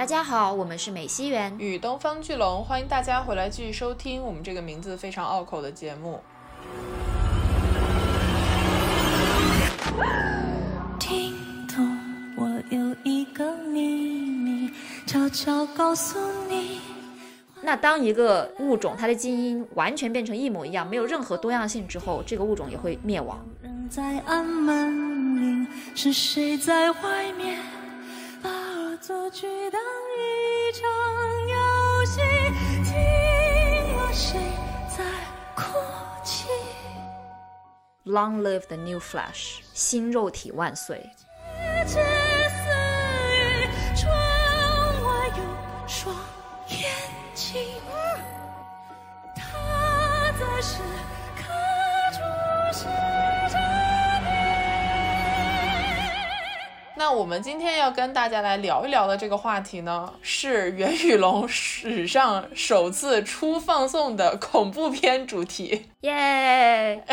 大家好，我们是美西园与东方巨龙，欢迎大家回来继续收听我们这个名字非常拗口的节目。听懂，我有一个秘密，悄悄告诉你。那当一个物种它的基因完全变成一模一样，没有任何多样性之后，这个物种也会灭亡。人在暗门铃，是谁在外面 Long live the new flesh，新肉体万岁！ 我们今天要跟大家来聊一聊的这个话题呢，是袁宇龙史上首次出放送的恐怖片主题。耶！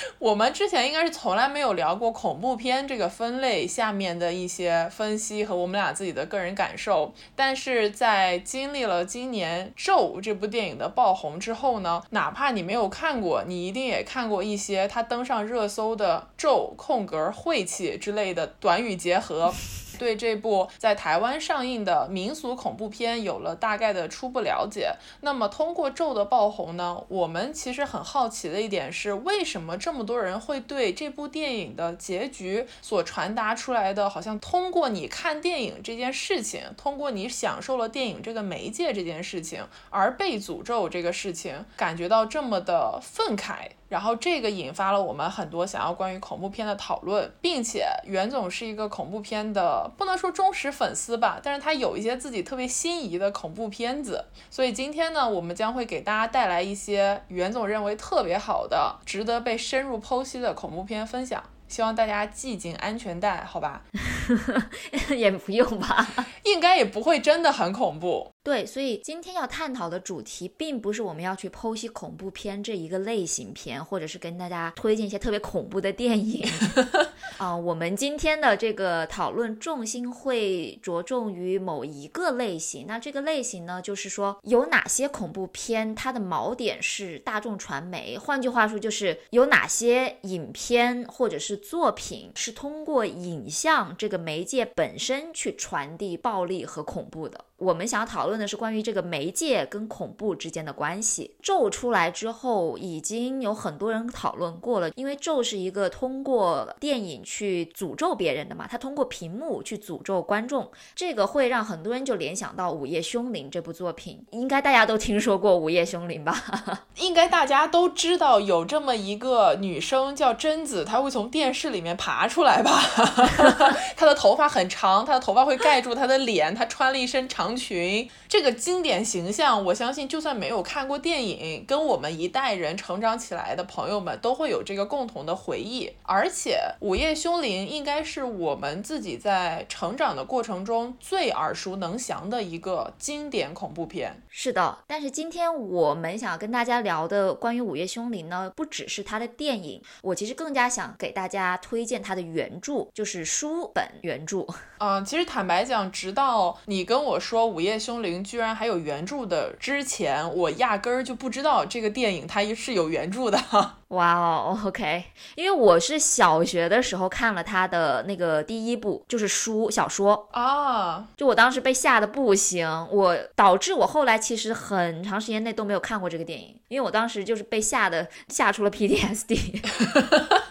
我们之前应该是从来没有聊过恐怖片这个分类下面的一些分析和我们俩自己的个人感受，但是在经历了今年《咒》这部电影的爆红之后呢，哪怕你没有看过，你一定也看过一些它登上热搜的“咒”空格晦气之类的短语结合。对这部在台湾上映的民俗恐怖片有了大概的初步了解。那么通过《咒》的爆红呢，我们其实很好奇的一点是，为什么这么多人会对这部电影的结局所传达出来的，好像通过你看电影这件事情，通过你享受了电影这个媒介这件事情，而被诅咒这个事情，感觉到这么的愤慨。然后这个引发了我们很多想要关于恐怖片的讨论，并且袁总是一个恐怖片的不能说忠实粉丝吧，但是他有一些自己特别心仪的恐怖片子，所以今天呢，我们将会给大家带来一些袁总认为特别好的、值得被深入剖析的恐怖片分享。希望大家系紧安全带，好吧？也不用吧，应该也不会真的很恐怖。对，所以今天要探讨的主题，并不是我们要去剖析恐怖片这一个类型片，或者是跟大家推荐一些特别恐怖的电影 啊、我们今天的这个讨论重心会着重于某一个类型。那这个类型呢，就是说有哪些恐怖片它的锚点是大众传媒，换句话说，就是有哪些影片或者是作品是通过影像这个媒介本身去传递暴力和恐怖的。我们想要讨论的是关于这个媒介跟恐怖之间的关系。咒出来之后，已经有很多人讨论过了，因为咒是一个通过电影去诅咒别人的嘛，它通过屏幕去诅咒观众，这个会让很多人就联想到《午夜凶铃》这部作品，应该大家都听说过《午夜凶铃》吧？应该大家都知道有这么一个女生叫贞子，她会从电视里面爬出来吧？她的头发很长，她的头发会盖住她的脸，她穿了一身长裙。这个经典形象，我相信就算没有看过电影，跟我们一代人成长起来的朋友们都会有这个共同的回忆。而且，《午夜凶铃》应该是我们自己在成长的过程中最耳熟能详的一个经典恐怖片。是的，但是今天我们想要跟大家聊的关于《午夜凶铃》呢，不只是它的电影，我其实更加想给大家推荐它的原著，就是书本原著。嗯，其实坦白讲，直到你跟我说《午夜凶铃》居然还有原著的之前，我压根儿就不知道这个电影它是有原著的。哇哦，OK，因为我是小学的时候看了他的那个第一部，就是书小说，啊，就我当时被吓得不行，我导致我后来其实很长时间内都没有看过这个电影，因为我当时就是被吓得吓出了 PTSD。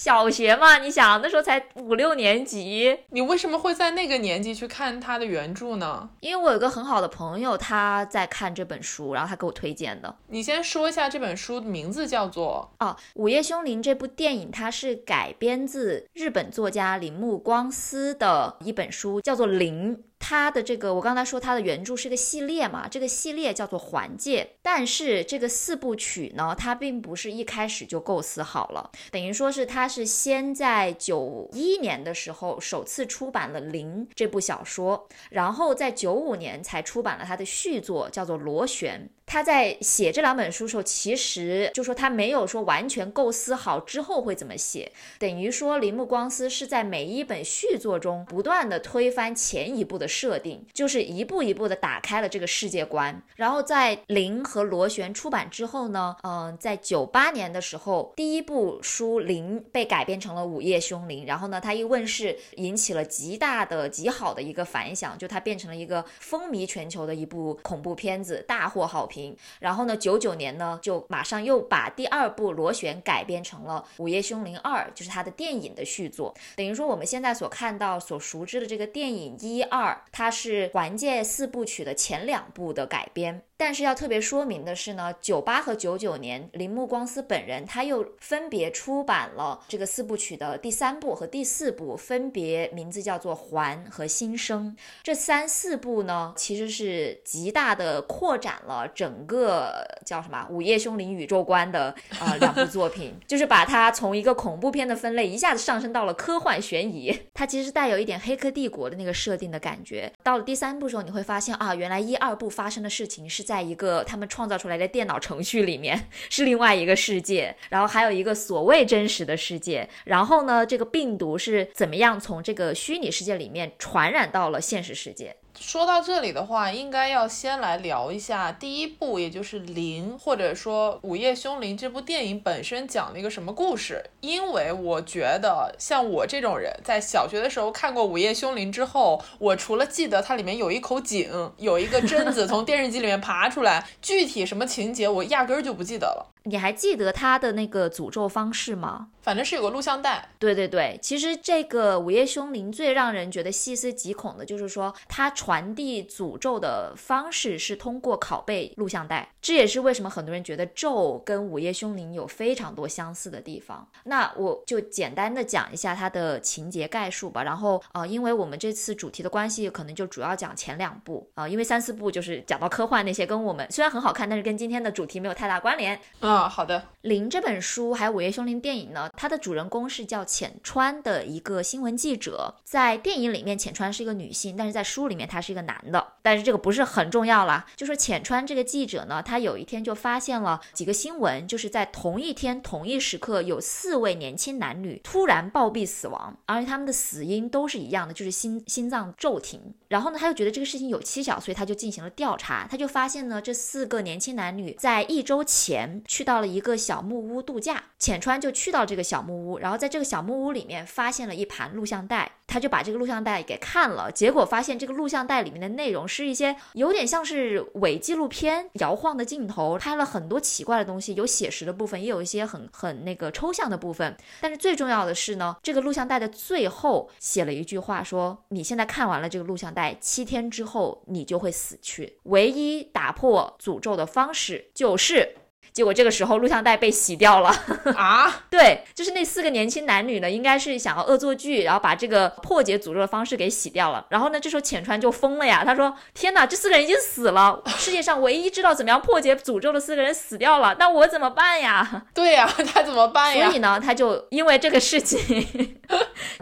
小学嘛，你想那时候才五六年级，你为什么会在那个年纪去看他的原著呢？因为我有个很好的朋友，他在看这本书，然后他给我推荐的。你先说一下这本书的名字叫做哦，《午夜凶铃》这部电影，它是改编自日本作家铃木光司的一本书，叫做《铃》。它的这个我刚才说它的原著是个系列嘛，这个系列叫做《环界》，但是这个四部曲呢，它并不是一开始就构思好了，等于说是它是先在九一年的时候首次出版了《零》这部小说，然后在九五年才出版了它的续作，叫做《螺旋》。他在写这两本书时候，其实就说他没有说完全构思好之后会怎么写，等于说铃木光司是在每一本续作中不断的推翻前一部的设定，就是一步一步的打开了这个世界观。然后在《零》和《螺旋》出版之后呢，嗯，在九八年的时候，第一部书《零》被改编成了《午夜凶铃》，然后呢，它一问世引起了极大的、极好的一个反响，就它变成了一个风靡全球的一部恐怖片子，大获好评。然后呢，九九年呢，就马上又把第二部《螺旋》改编成了《午夜凶铃二》，就是它的电影的续作。等于说我们现在所看到、所熟知的这个电影一二，它是《环界四部曲》的前两部的改编。但是要特别说明的是呢，九八和九九年，铃木光司本人他又分别出版了这个四部曲的第三部和第四部，分别名字叫做《环》和《新生》。这三四部呢，其实是极大的扩展了整个叫什么《午夜凶铃》宇宙观的啊两部作品，就是把它从一个恐怖片的分类一下子上升到了科幻悬疑。它其实带有一点《黑客帝国》的那个设定的感觉。到了第三部时候，你会发现啊，原来一二部发生的事情是。在一个他们创造出来的电脑程序里面，是另外一个世界，然后还有一个所谓真实的世界。然后呢，这个病毒是怎么样从这个虚拟世界里面传染到了现实世界？说到这里的话，应该要先来聊一下第一部，也就是《灵》，或者说《午夜凶铃》这部电影本身讲了一个什么故事。因为我觉得，像我这种人，在小学的时候看过《午夜凶铃》之后，我除了记得它里面有一口井，有一个贞子从电视机里面爬出来，具体什么情节我压根儿就不记得了。你还记得他的那个诅咒方式吗？反正是有个录像带。对对对，其实这个午夜凶铃最让人觉得细思极恐的就是说，它传递诅咒的方式是通过拷贝录像带。这也是为什么很多人觉得咒跟午夜凶铃有非常多相似的地方。那我就简单的讲一下它的情节概述吧。然后呃，因为我们这次主题的关系，可能就主要讲前两部啊，因为三四部就是讲到科幻那些，跟我们虽然很好看，但是跟今天的主题没有太大关联。啊，好的。灵这本书还有《午夜凶铃》电影呢，它的主人公是叫浅川的一个新闻记者。在电影里面，浅川是一个女性，但是在书里面他是一个男的。但是这个不是很重要啦，就说浅川这个记者呢，他有一天就发现了几个新闻，就是在同一天同一时刻有四位年轻男女突然暴毙死亡，而且他们的死因都是一样的，就是心心脏骤停。然后呢，他就觉得这个事情有蹊跷，所以他就进行了调查。他就发现呢，这四个年轻男女在一周前去到了一个小木屋度假。浅川就去到这个小木屋，然后在这个小木屋里面发现了一盘录像带。他就把这个录像带给看了，结果发现这个录像带里面的内容是一些有点像是伪纪录片，摇晃的镜头，拍了很多奇怪的东西，有写实的部分，也有一些很很那个抽象的部分。但是最重要的是呢，这个录像带的最后写了一句话，说你现在看完了这个录像带，七天之后你就会死去，唯一打破诅咒的方式就是。结果这个时候录像带被洗掉了啊！对，就是那四个年轻男女呢，应该是想要恶作剧，然后把这个破解诅咒的方式给洗掉了。然后呢，这时候浅川就疯了呀，他说：“天哪，这四个人已经死了，世界上唯一知道怎么样破解诅咒的四个人死掉了，那我怎么办呀？” 对呀，他怎么办呀？所以呢，他就因为这个事情，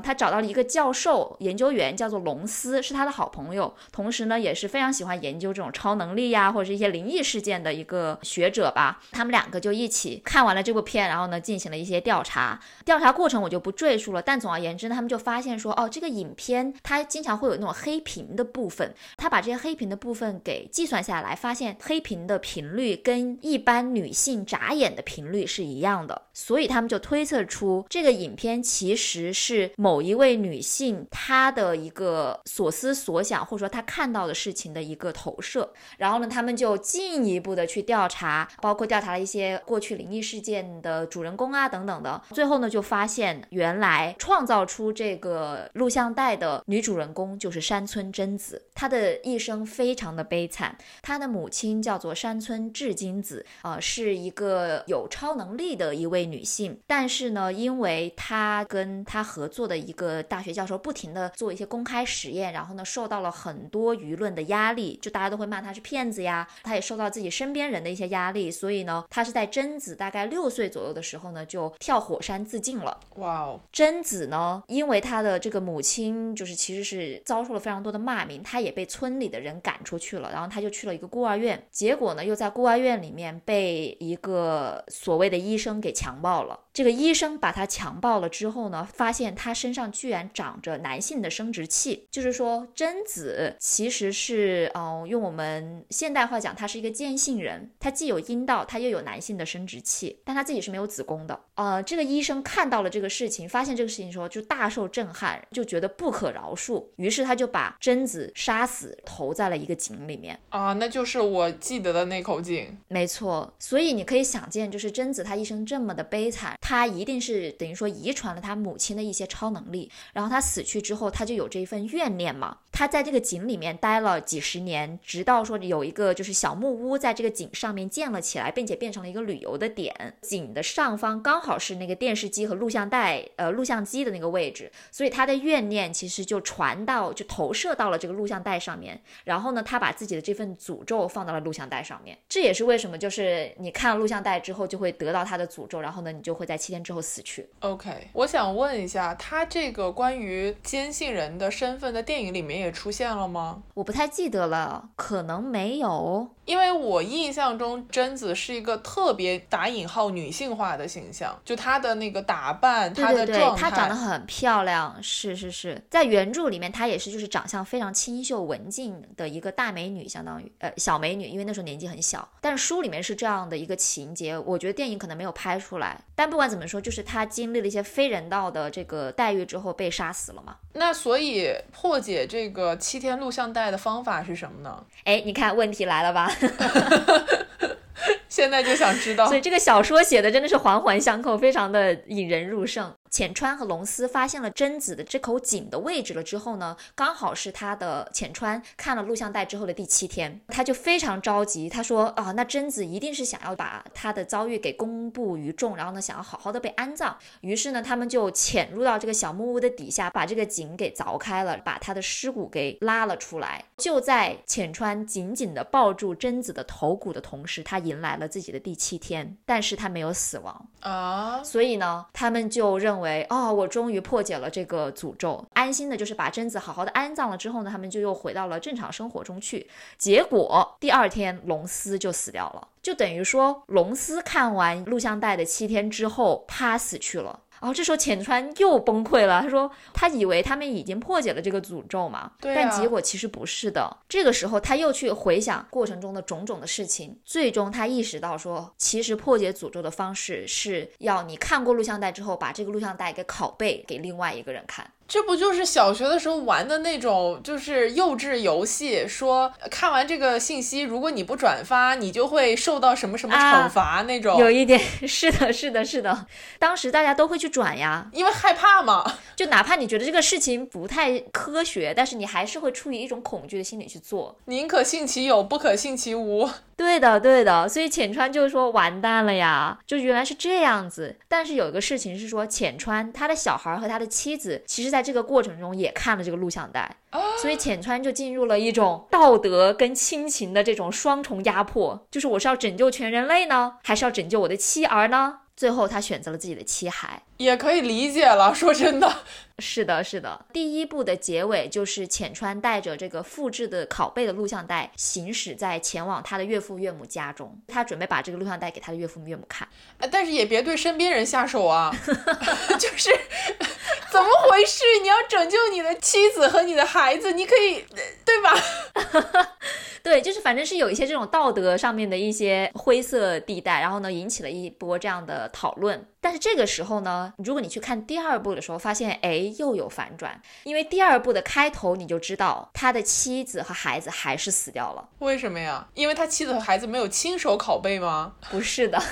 他找到了一个教授研究员，叫做龙斯，是他的好朋友，同时呢也是非常喜欢研究这种超能力呀或者是一些灵异事件的一个学者吧。他们两个就一起看完了这部片，然后呢进行了一些调查。调查过程我就不赘述了，但总而言之呢，他们就发现说，哦，这个影片它经常会有那种黑屏的部分。他把这些黑屏的部分给计算下来，发现黑屏的频率跟一般女性眨眼的频率是一样的。所以他们就推测出，这个影片其实是某一位女性她的一个所思所想，或者说她看到的事情的一个投射。然后呢，他们就进一步的去调查，包括调。调查了一些过去灵异事件的主人公啊等等的，最后呢就发现原来创造出这个录像带的女主人公就是山村贞子，她的一生非常的悲惨。她的母亲叫做山村智金子，呃，是一个有超能力的一位女性，但是呢，因为她跟她合作的一个大学教授不停的做一些公开实验，然后呢受到了很多舆论的压力，就大家都会骂她是骗子呀，她也受到自己身边人的一些压力，所以呢，他是在贞子大概六岁左右的时候呢，就跳火山自尽了。哇哦，贞子呢，因为她的这个母亲就是其实是遭受了非常多的骂名，她也被村里的人赶出去了，然后她就去了一个孤儿院，结果呢，又在孤儿院里面被一个所谓的医生给强暴了。这个医生把他强暴了之后呢，发现他身上居然长着男性的生殖器，就是说贞子其实是，嗯、用我们现代话讲，他是一个坚性人，他既有阴道，他又有男性的生殖器，但他自己是没有子宫的。呃，这个医生看到了这个事情，发现这个事情的时候就大受震撼，就觉得不可饶恕，于是他就把贞子杀死，投在了一个井里面。啊，那就是我记得的那口井。没错，所以你可以想见，就是贞子她一生这么的悲惨，他一定是等于说遗传了他母亲的一些超能力，然后他死去之后，他就有这一份怨念嘛。他在这个井里面待了几十年，直到说有一个就是小木屋在这个井上面建了起来，并且变成了一个旅游的点。井的上方刚好是那个电视机和录像带呃录像机的那个位置，所以他的怨念其实就传到就投射到了这个录像带上面。然后呢，他把自己的这份诅咒放到了录像带上面。这也是为什么就是你看了录像带之后就会得到他的诅咒，然后呢，你就会在七天之后死去。OK，我想问一下，他这个关于坚信人的身份在电影里面也出现了吗？我不太记得了，可能没有。因为我印象中贞子是一个特别打引号女性化的形象，就她的那个打扮，她对对对，的状态，她长得很漂亮，是是是，在原著里面她也是就是长相非常清秀文静的一个大美女，相当于呃小美女，因为那时候年纪很小。但是书里面是这样的一个情节，我觉得电影可能没有拍出来。但不管怎么说，就是他经历了一些非人道的这个待遇之后被杀死了嘛。那所以破解这个七天录像带的方法是什么呢？哎，你看问题来了吧？现在就想知道 所。以这个小说写的真的是环环相扣，非常的引人入胜。浅川和龙司发现了贞子的这口井的位置了之后呢，刚好是他的浅川看了录像带之后的第七天，他就非常着急，他说啊，那贞子一定是想要把他的遭遇给公布于众，然后呢，想要好好的被安葬。于是呢，他们就潜入到这个小木屋的底下，把这个井给凿开了，把他的尸骨给拉了出来。就在浅川紧紧的抱住贞子的头骨的同时，他迎来了自己的第七天，但是他没有死亡。啊，所以呢，他们就认为，哦，我终于破解了这个诅咒，安心的就是把贞子好好的安葬了之后呢，他们就又回到了正常生活中去。结果第二天，龙司就死掉了，就等于说龙司看完录像带的七天之后，他死去了。然后这时候浅川又崩溃了，他说他以为他们已经破解了这个诅咒嘛，对啊但结果其实不是的。这个时候他又去回想过程中的种种的事情，最终他意识到说，其实破解诅咒的方式是要你看过录像带之后，把这个录像带给拷贝给另外一个人看。这不就是小学的时候玩的那种，就是幼稚游戏？说看完这个信息，如果你不转发，你就会受到什么什么啊惩罚那种。有一点 是的，是的，是的，当时大家都会去转呀，因为害怕嘛。就哪怕你觉得这个事情不太科学，但是你还是会出于一种恐惧的心理去做。宁可信其有，不可信其无。对的，对的，所以浅川就说完蛋了呀，就原来是这样子。但是有一个事情是说，浅川他的小孩和他的妻子，其实在这个过程中也看了这个录像带，所以浅川就进入了一种道德跟亲情的这种双重压迫，就是我是要拯救全人类呢，还是要拯救我的妻儿呢？最后他选择了自己的妻孩。也可以理解了。说真的，是的，是的。第一部的结尾就是浅川带着这个复制的拷贝的录像带，行驶在前往他的岳父岳母家中。他准备把这个录像带给他的岳父岳母看。呃但是也别对身边人下手啊。就是 怎么回事？你要拯救你的妻子和你的孩子，你可以，呃对吧？对，就是反正是有一些这种道德上面的一些灰色地带，然后呢，引起了一波这样的讨论。但是这个时候呢，如果你去看第二部的时候，发现哎又有反转，因为第二部的开头你就知道他的妻子和孩子还是死掉了。为什么呀？因为他妻子和孩子没有亲手拷贝吗？不是的。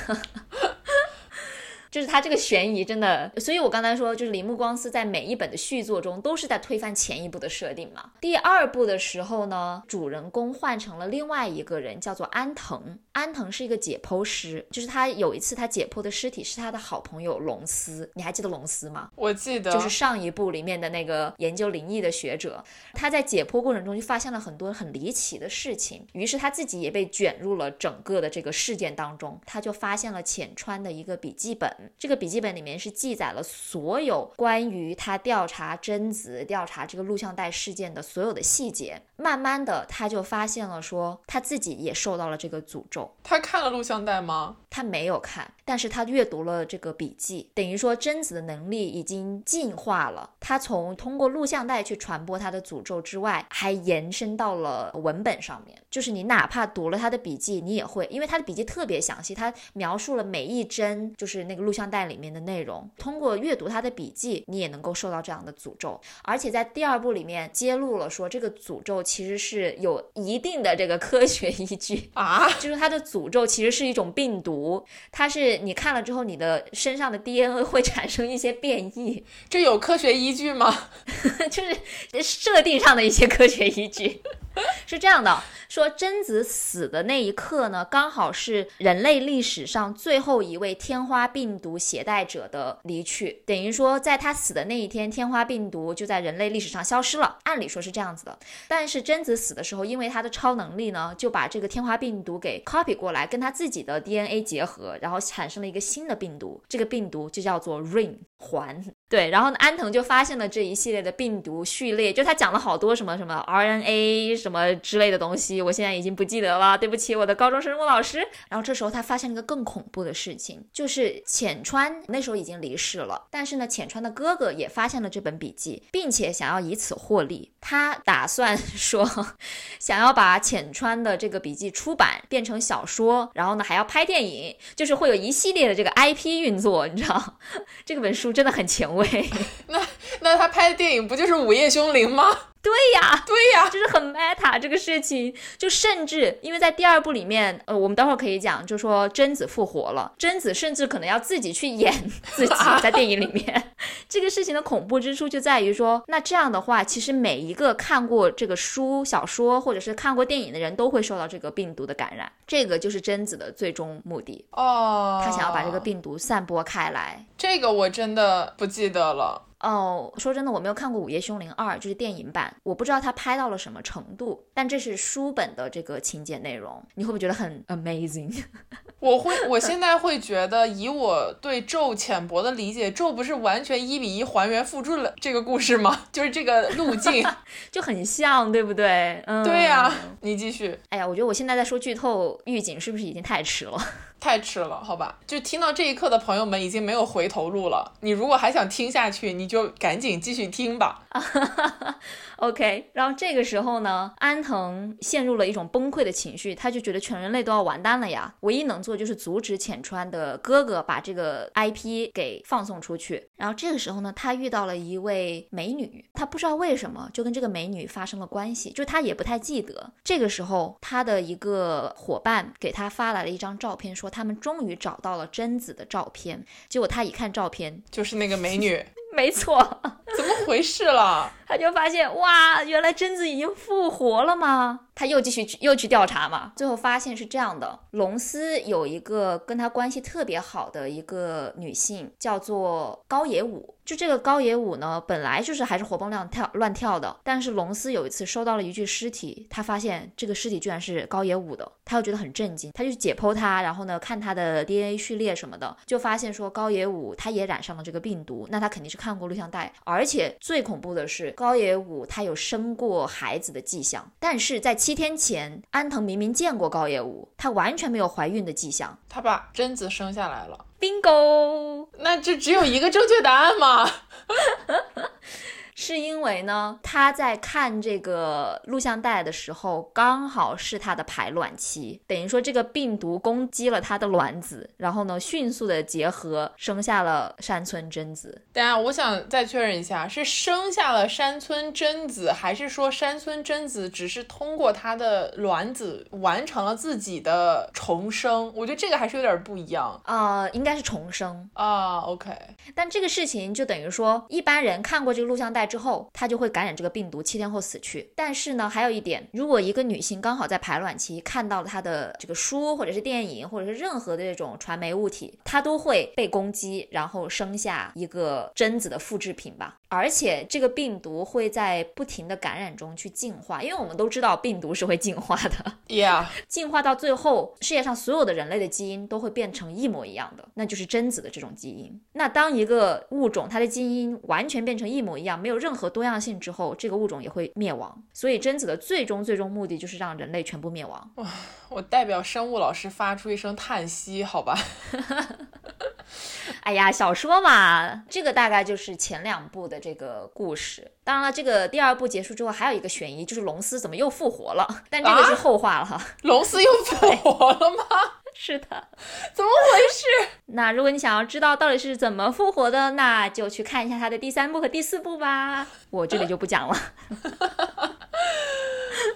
就是他这个悬疑真的，所以我刚才说，就是铃木光司在每一本的续作中都是在推翻前一部的设定嘛。第二部的时候呢，主人公换成了另外一个人，叫做安藤。安藤是一个解剖师，就是他有一次他解剖的尸体是他的好朋友龙司，你还记得龙司吗？我记得，就是上一部里面的那个研究灵异的学者。他在解剖过程中就发现了很多很离奇的事情，于是他自己也被卷入了整个的这个事件当中。他就发现了浅川的一个笔记本。这个笔记本里面是记载了所有关于他调查贞子、调查这个录像带事件的所有的细节。慢慢的，他就发现了说他自己也受到了这个诅咒。他看了录像带吗？他没有看，但是他阅读了这个笔记，等于说贞子的能力已经进化了。他从通过录像带去传播他的诅咒之外，还延伸到了文本上面。就是你哪怕读了他的笔记，你也会，因为他的笔记特别详细，他描述了每一帧，就是那个录像带里面的内容。通过阅读他的笔记，你也能够受到这样的诅咒。而且在第二部里面揭露了说，这个诅咒其实是有一定的这个科学依据 啊，就是他的诅咒其实是一种病毒。它是你看了之后，你的身上的 DNA 会产生一些变异，这有科学依据吗？就是设定上的一些科学依据，是这样的。说贞子死的那一刻呢，刚好是人类历史上最后一位天花病毒携带者的离去，等于说在他死的那一天，天花病毒就在人类历史上消失了。按理说是这样子的，但是贞子死的时候，因为他的超能力呢，就把这个天花病毒给 copy 过来，跟他自己的 DNA 结合，然后产生了一个新的病毒，这个病毒就叫做 Ring 环。对，然后呢，安藤就发现了这一系列的病毒序列，就他讲了好多什么什么 RNA 什么之类的东西，我现在已经不记得了，对不起，我的高中生物老师。然后这时候他发现了一个更恐怖的事情，就是浅川那时候已经离世了，但是呢，浅川的哥哥也发现了这本笔记，并且想要以此获利，他打算说 想要把浅川的这个笔记出版变成小说，然后呢还要拍电影，就是会有一系列的这个 IP 运作，你知道，这个本书真的很前卫。那那他拍的电影不就是《午夜凶铃》吗？对呀，对呀，就是很 meta 这个事情，就甚至因为在第二部里面，呃，我们待会儿可以讲，就说贞子复活了，贞子甚至可能要自己去演自己 在电影里面。这个事情的恐怖之处就在于说，那这样的话，其实每一个看过这个书、小说或者是看过电影的人都会受到这个病毒的感染，这个就是贞子的最终目的哦。他想要把这个病毒散播开来，这个我真的不记得了。哦，说真的，我没有看过《午夜凶铃二》，就是电影版，我不知道它拍到了什么程度。但这是书本的这个情节内容，你会不会觉得很 amazing？我会，我现在会觉得，以我对咒浅薄的理解，咒不是完全一比一还原复制了这个故事吗？就是这个路径就很像，对不对？嗯，对呀，你继续。哎呀，我觉得我现在在说剧透预警，是不是已经太迟了？太迟了，好吧，就听到这一刻的朋友们已经没有回头路了。你如果还想听下去，你就赶紧继续听吧。OK，然后这个时候呢，安藤陷入了一种崩溃的情绪，他就觉得全人类都要完蛋了呀，唯一能做就是阻止浅川的哥哥把这个 IP 给放送出去。然后这个时候呢，他遇到了一位美女，他不知道为什么就跟这个美女发生了关系，就他也不太记得。这个时候，他的一个伙伴给他发来了一张照片，说他们终于找到了贞子的照片。结果他一看照片，就是那个美女。没错，怎么回事了？他就发现哇，原来贞子已经复活了吗？他又继续去又去调查嘛，最后发现是这样的：龙斯有一个跟他关系特别好的一个女性，叫做高野武。就这个高野武呢，本来就是还是活蹦乱跳乱跳的，但是龙斯有一次收到了一具尸体，他发现这个尸体居然是高野武的，他又觉得很震惊，他就解剖他，然后呢看他的 DNA 序列什么的，就发现说高野武他也染上了这个病毒，那他肯定是看过录像带，而且最恐怖的是高野武他有生过孩子的迹象，但是在七天前安藤明明见过高野武，他完全没有怀孕的迹象，他把贞子生下来了。bingo，那就只有一个正确答案吗？是因为呢，他在看这个录像带的时候，刚好是他的排卵期，等于说这个病毒攻击了他的卵子，然后呢，迅速的结合生下了山村贞子。等下，我想再确认一下，是生下了山村贞子，还是说山村贞子只是通过她的卵子完成了自己的重生？我觉得这个还是有点不一样啊，应该是重生啊。OK，但这个事情就等于说，一般人看过这个录像带之后，他就会感染这个病毒，七天后死去。但是呢，还有一点，如果一个女性刚好在排卵期看到了她的这个书，或者是电影，或者是任何的这种传媒物体，她都会被攻击，然后生下一个贞子的复制品吧。而且这个病毒会在不停的感染中去进化，因为我们都知道病毒是会进化的。Yeah，进化到最后，世界上所有的人类的基因都会变成一模一样的，那就是贞子的这种基因。那当一个物种它的基因完全变成一模一样，没有任何多样性之后，这个物种也会灭亡。所以贞子的最终最终目的就是让人类全部灭亡。哇，我代表生物老师发出一声叹息，好吧。哎呀，小说嘛，这个大概就是前两部的这个故事。当然了，这个第二部结束之后，还有一个悬疑，就是龙斯怎么又复活了？但这个是后话了哈。龙斯又复活了吗？是的，怎么回事？那如果你想要知道到底是怎么复活的，那就去看一下他的第三部和第四部吧。我这里就不讲了。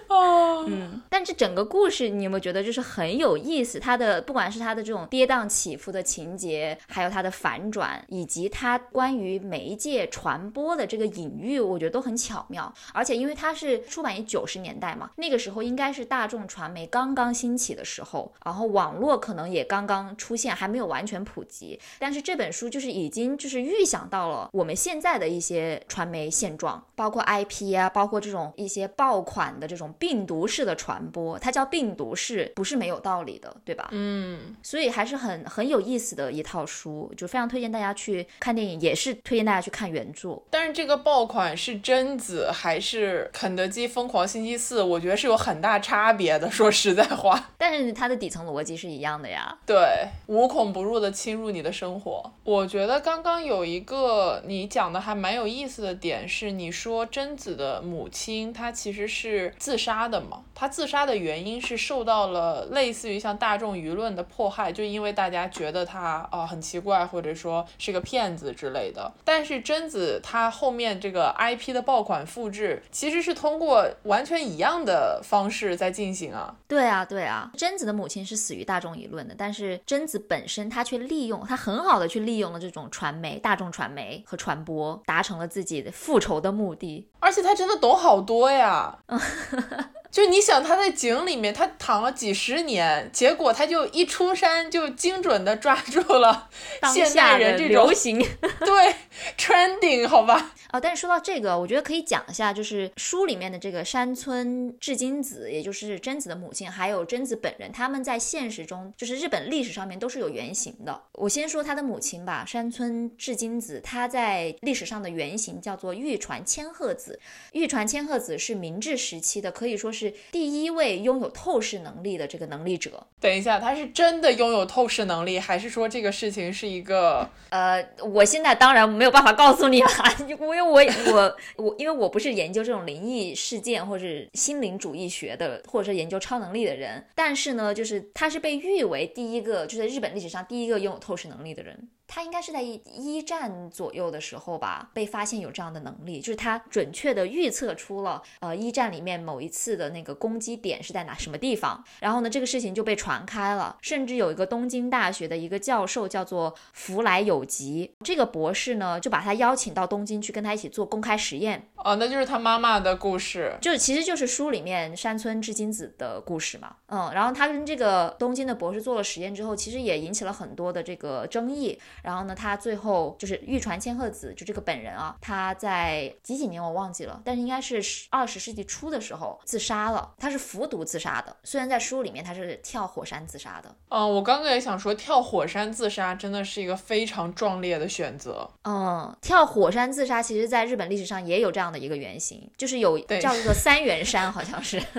哦，嗯，但这整个故事你有没有觉得就是很有意思？它的不管是它的这种跌宕起伏的情节，还有它的反转，以及它关于媒介传播的这个隐喻，我觉得都很巧妙。而且因为它是出版于九十年代嘛，那个时候应该是大众传媒刚刚兴起的时候，然后网络可能也刚刚出现，还没有完全普及。但是这本书就是已经就是预想到了我们现在的一些传媒现状，包括 IP 啊，包括这种一些爆款的这种。病毒式的传播，它叫病毒式，不是没有道理的，对吧？嗯，所以还是很很有意思的一套书，就非常推荐大家去看电影，也是推荐大家去看原著。但是这个爆款是贞子还是肯德基疯狂星期四？我觉得是有很大差别的。说实在话，但是它的底层逻辑是一样的呀。对，无孔不入的侵入你的生活。我觉得刚刚有一个你讲的还蛮有意思的点是，你说贞子的母亲她其实是自杀。的嘛，她自杀的原因是受到了类似于像大众舆论的迫害，就因为大家觉得她啊很奇怪，或者说是个骗子之类的。但是贞子她后面这个 IP 的爆款复制，其实是通过完全一样的方式在进行啊。对啊，对啊，贞子的母亲是死于大众舆论的，但是贞子本身她却利用她很好的去利用了这种传媒、大众传媒和传播，达成了自己的复仇的目的。而且他真的懂好多呀。就你想他在井里面，他躺了几十年，结果他就一出山就精准的抓住了现代人这种流行，对 trending 好吧。啊，但是说到这个，我觉得可以讲一下，就是书里面的这个山村智金子，也就是贞子的母亲，还有贞子本人，他们在现实中，就是日本历史上面都是有原型的。我先说他的母亲吧，山村智金子，他在历史上的原型叫做玉传千鹤子。玉传千鹤子是明治时期的，可以说是第一位拥有透视能力的这个能力者。等一下，他是真的拥有透视能力，还是说这个事情是一个？呃，我现在当然没有办法告诉你了，因为。我我我，因为我不是研究这种灵异事件或者心灵主义学的，或者是研究超能力的人，但是呢，就是他是被誉为第一个，就在日本历史上第一个拥有透视能力的人。他应该是在一一战左右的时候吧，被发现有这样的能力，就是他准确的预测出了，呃，一战里面某一次的那个攻击点是在哪什么地方。然后呢，这个事情就被传开了，甚至有一个东京大学的一个教授叫做福来有吉，这个博士呢就把他邀请到东京去跟他一起做公开实验。哦，那就是他妈妈的故事，就其实就是书里面山村智金子的故事嘛。嗯，然后他跟这个东京的博士做了实验之后，其实也引起了很多的这个争议。然后呢，他最后就是玉传千鹤子，就这个本人啊，他在几几年我忘记了，但是应该是二十世纪初的时候自杀了。他是服毒自杀的，虽然在书里面他是跳火山自杀的。嗯，我刚刚也想说，跳火山自杀真的是一个非常壮烈的选择。嗯，跳火山自杀，其实在日本历史上也有这样的一个原型，就是有叫做三元山，好像是。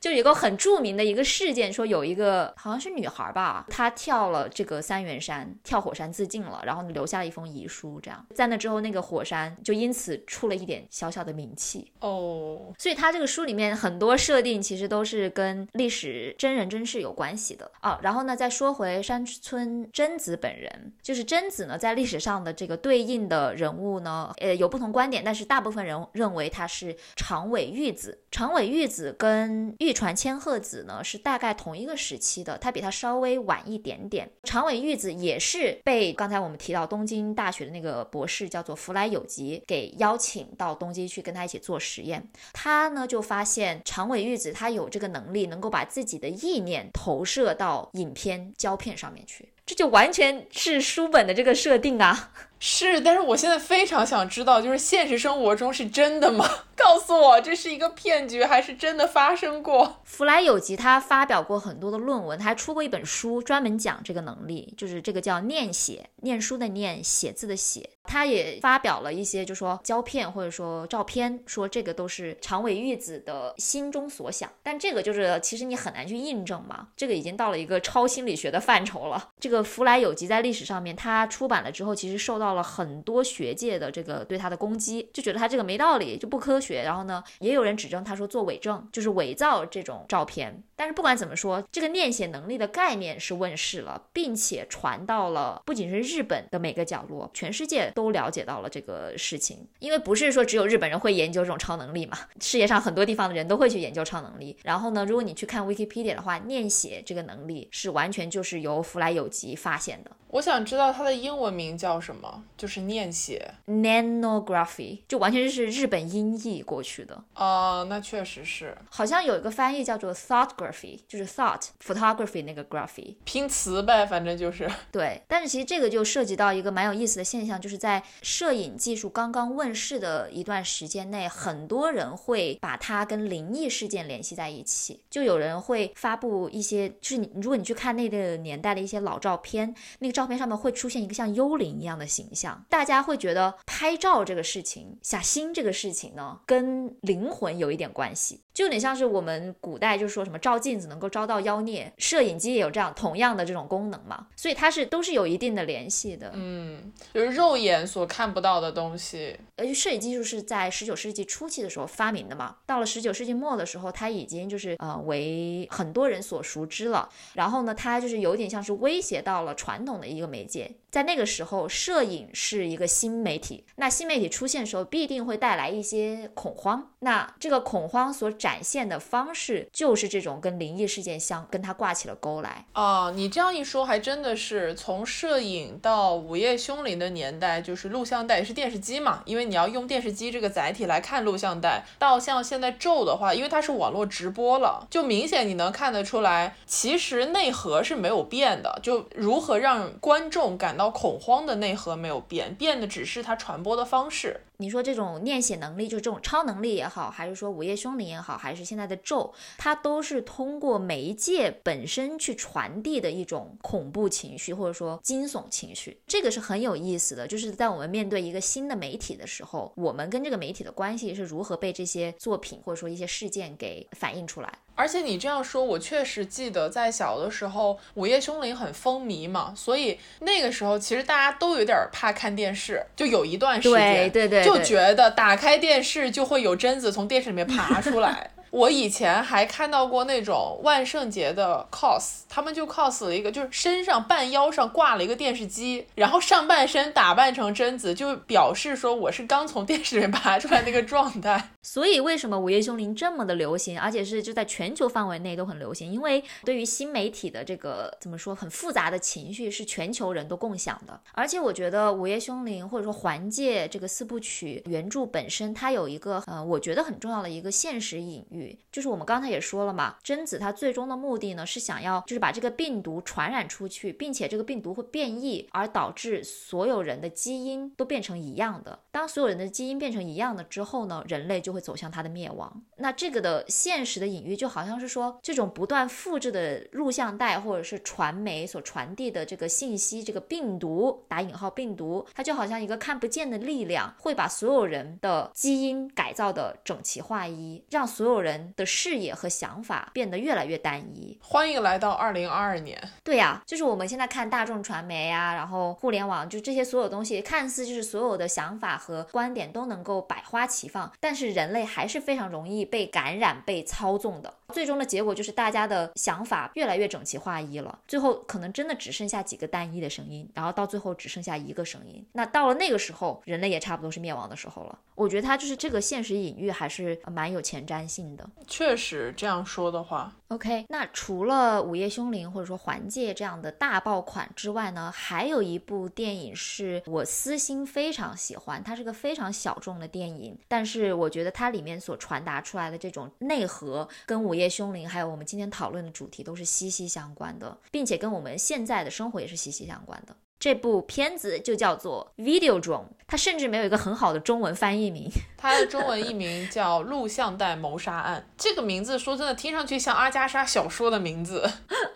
就有一个很著名的一个事件，说有一个好像是女孩吧，她跳了这个三元山，跳火山自尽了，然后留下了一封遗书，这样在那之后，那个火山就因此出了一点小小的名气。哦，所以他这个书里面很多设定其实都是跟历史真人真事有关系的啊。然后呢，再说回山村贞子本人，就是贞子呢，在历史上的这个对应的人物呢，呃，有不同观点，但是大部分人认为她是长尾玉子。长尾玉子跟玉传千鹤子呢是大概同一个时期的，他比他稍微晚一点点。长尾玉子也是被刚才我们提到东京大学的那个博士叫做福来有吉给邀请到东京去跟他一起做实验。他呢就发现长尾玉子他有这个能力，能够把自己的意念投射到影片胶片上面去，这就完全是书本的这个设定啊。是，但是我现在非常想知道，就是现实生活中是真的吗？告诉我，这是一个骗局还是真的发生过？福来有吉他发表过很多的论文，他还出过一本书，专门讲这个能力，就是这个叫念写，念书的念，写字的写。他也发表了一些，就说胶片或者说照片，说这个都是长尾玉子的心中所想。但这个就是其实你很难去印证嘛，这个已经到了一个超心理学的范畴了。这个福来有吉在历史上面，他出版了之后，其实受到到了很多学界的这个对他的攻击，就觉得他这个没道理，就不科学。然后呢，也有人指证他说做伪证，就是伪造这种照片。但是不管怎么说，这个念写能力的概念是问世了，并且传到了不仅是日本的每个角落，全世界都了解到了这个事情。因为不是说只有日本人会研究这种超能力嘛，世界上很多地方的人都会去研究超能力。然后呢，如果你去看 Wikipedia 的话，念写这个能力是完全就是由福来有吉发现的。我想知道它的英文名叫什么，就是念写。Nanography 就完全是日本音译过去的，哦，那确实是好像有一个翻译叫做 thoughtgraphy，就是 thought photography 那个 graphy。拼词呗，反正就是。对，但是其实这个就涉及到一个蛮有意思的现象，就是在摄影技术刚刚问世的一段时间内，很多人会把它跟灵异事件联系在一起。就有人会发布一些，就是你如果你去看那个年代的一些老照片，那个照片上面会出现一个像幽灵一样的形象，大家会觉得拍照这个事情、下心这个事情呢，跟灵魂有一点关系，就有点像是我们古代就说什么照镜子能够招到妖孽，摄影机也有这样同样的这种功能嘛，所以它是都是有一定的联系的。嗯，就是肉眼所看不到的东西。而且摄影技术是在十九世纪初期的时候发明的嘛，到了十九世纪末的时候，它已经就是呃为很多人所熟知了。然后呢，它就是有点像是威胁到了传统的一个媒介。在那个时候，摄影是一个新媒体，那新媒体出现的时候，必定会带来一些恐慌。那这个恐慌所展现的方式，就是这种跟灵异事件相跟它挂起了钩来。哦，你这样一说，还真的是从摄影到午夜凶铃的年代，就是录像带是电视机嘛，因为你要用电视机这个载体来看录像带。到像现在咒的话，因为它是网络直播了，就明显你能看得出来，其实内核是没有变的，就如何让观众感到恐慌的内核没没有变，变的只是它传播的方式。你说这种念写能力，就是这种超能力也好，还是说午夜凶铃也好，还是现在的咒，它都是通过媒介本身去传递的一种恐怖情绪，或者说惊悚情绪。这个是很有意思的，就是在我们面对一个新的媒体的时候，我们跟这个媒体的关系是如何被这些作品或者说一些事件给反映出来。而且你这样说，我确实记得在小的时候，《午夜凶铃》很风靡嘛，所以那个时候其实大家都有点怕看电视，就有一段时间，对对对，就觉得打开电视就会有贞子从电视里面爬出来。我以前还看到过那种万圣节的 cos，他们就 cos 了一个，就是身上半腰上挂了一个电视机，然后上半身打扮成贞子，就表示说我是刚从电视里面爬出来那个状态。所以为什么《午夜凶铃》这么的流行，而且是就在全球范围内都很流行？因为对于新媒体的这个怎么说很复杂的情绪是全球人都共享的。而且我觉得《午夜凶铃》或者说《环界》这个四部曲原著本身，它有一个呃，我觉得很重要的一个现实隐喻，就是我们刚才也说了嘛，贞子她最终的目的呢是想要就是把这个病毒传染出去，并且这个病毒会变异，而导致所有人的基因都变成一样的。当所有人的基因变成一样的之后呢，人类就会走向它的灭亡。那这个的现实的隐喻就好像是说，这种不断复制的录像带或者是传媒所传递的这个信息，这个病毒打引号病毒，它就好像一个看不见的力量，会把所有人的基因改造的整齐划一，让所有人。人的视野和想法变得越来越单一。欢迎来到二零二二年。对呀，就是我们现在看大众传媒啊，然后互联网，就这些所有东西，看似就是所有的想法和观点都能够百花齐放，但是人类还是非常容易被感染、被操纵的。最终的结果就是大家的想法越来越整齐划一了，最后可能真的只剩下几个单一的声音，然后到最后只剩下一个声音。那到了那个时候，人类也差不多是灭亡的时候了。我觉得它就是这个现实隐喻还是蛮有前瞻性的。确实这样说的话，OK。那除了《午夜凶铃》或者说《环界》这样的大爆款之外呢，还有一部电影是我私心非常喜欢，它是个非常小众的电影，但是我觉得它里面所传达出来的这种内核跟午。《夜凶铃》还有我们今天讨论的主题都是息息相关的，并且跟我们现在的生活也是息息相关的。这部片子就叫做《Video Drone》，它甚至没有一个很好的中文翻译名，它的中文译名叫《录像带谋杀案》。这个名字说真的，听上去像阿加莎小说的名字，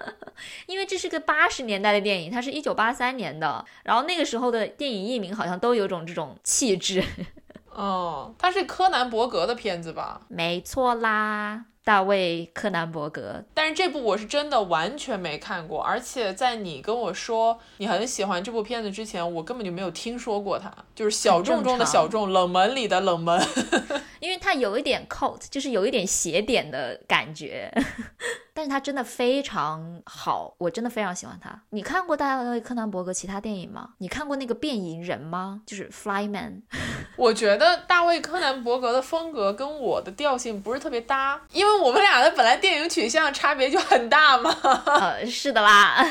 因为这是个八十年代的电影，它是一九八三年的，然后那个时候的电影译名好像都有种这种气质。哦，它是柯南·伯格的片子吧？没错啦。大卫·柯南伯格，但是这部我是真的完全没看过，而且在你跟我说你很喜欢这部片子之前，我根本就没有听说过它，就是小众中的小众，冷门里的冷门。因为它有一点 cult，就是有一点邪点的感觉，但是他真的非常好，我真的非常喜欢他。你看过大卫·柯南伯格其他电影吗？你看过那个变蝇人吗？就是 Flyman。我觉得大卫·柯南伯格的风格跟我的调性不是特别搭，因为我们俩的本来电影取向差别就很大嘛。呃，是的啦。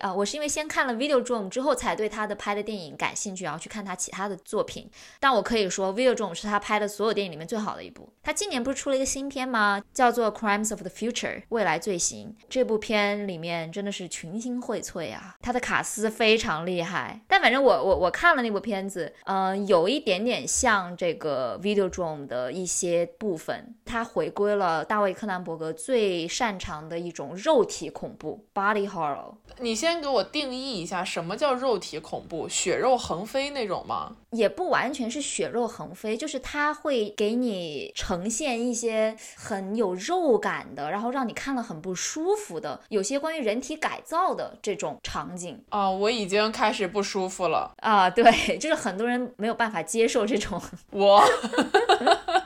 啊，我是因为先看了《Video Drum》之后，才对他的拍的电影感兴趣，然后去看他其他的作品。但我可以说，《Video Drum》是他拍的所有电影里面最好的一部。他今年不是出了一个新片吗？叫做《Crimes of the Future》未来罪行。这部片里面真的是群星荟萃啊，他的卡斯非常厉害。但反正我我我看了那部片子，嗯，有一点点像这个《Video Drum》的一些部分，它回归了大卫·柯南伯格最擅长的一种肉体恐怖 （Body Horror）。你先给我定义一下，什么叫肉体恐怖？血肉横飞那种吗？也不完全是血肉横飞，就是它会给你呈现一些很有肉感的，然后让你看了很不舒服的，有些关于人体改造的这种场景。啊，我已经开始不舒服了。啊，对，就是很多人没有办法接受这种。我，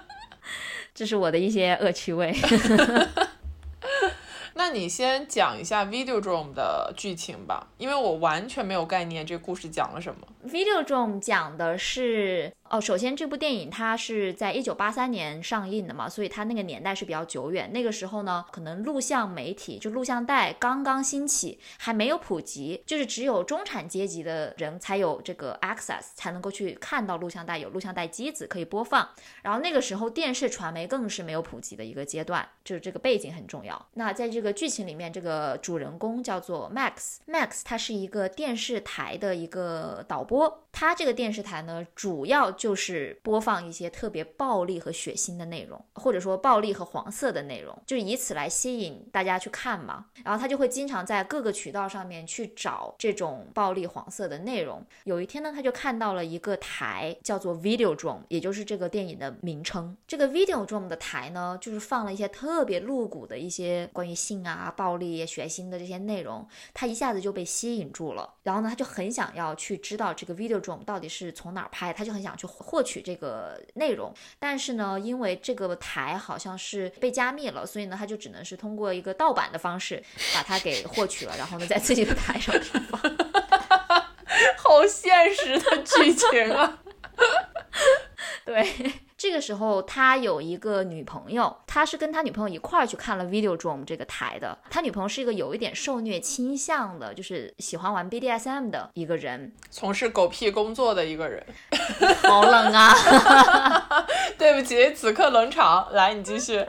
这是我的一些恶趣味。那你先讲一下《Video Drum》的剧情吧，因为我完全没有概念，这故事讲了什么。《Video Drum》讲的是。哦，首先这部电影它是在一九八三年上映的嘛，所以它那个年代是比较久远。那个时候呢，可能录像媒体就录像带刚刚兴起，还没有普及，就是只有中产阶级的人才有这个 access，才能够去看到录像带，有录像带机子可以播放。然后那个时候电视传媒更是没有普及的一个阶段，就是这个背景很重要。那在这个剧情里面，这个主人公叫做 Max，Max 他是一个电视台的一个导播，播他这个电视台呢主要。就是播放一些特别暴力和血腥的内容，或者说暴力和黄色的内容，就以此来吸引大家去看嘛。然后他就会经常在各个渠道上面去找这种暴力黄色的内容。有一天呢，他就看到了一个台，叫做 Video Drum，也就是这个电影的名称。这个 Video Drum 的台呢，就是放了一些特别露骨的一些关于性啊、暴力、血腥的这些内容。他一下子就被吸引住了，然后呢，他就很想要去知道这个 Video Drum 到底是从哪儿拍，他就很想去。获取这个内容，但是呢，因为这个台好像是被加密了，所以呢，他就只能是通过一个盗版的方式把它给获取了，然后呢，在自己的台上放。好现实的剧情啊！对。这个时候，他有一个女朋友，他是跟他女朋友一块儿去看了 Video Drum 这个台的。他女朋友是一个有一点受虐倾向的，就是喜欢玩 BDSM 的一个人，从事狗屁工作的一个人。好冷啊！对不起，此刻冷场。来，你继续。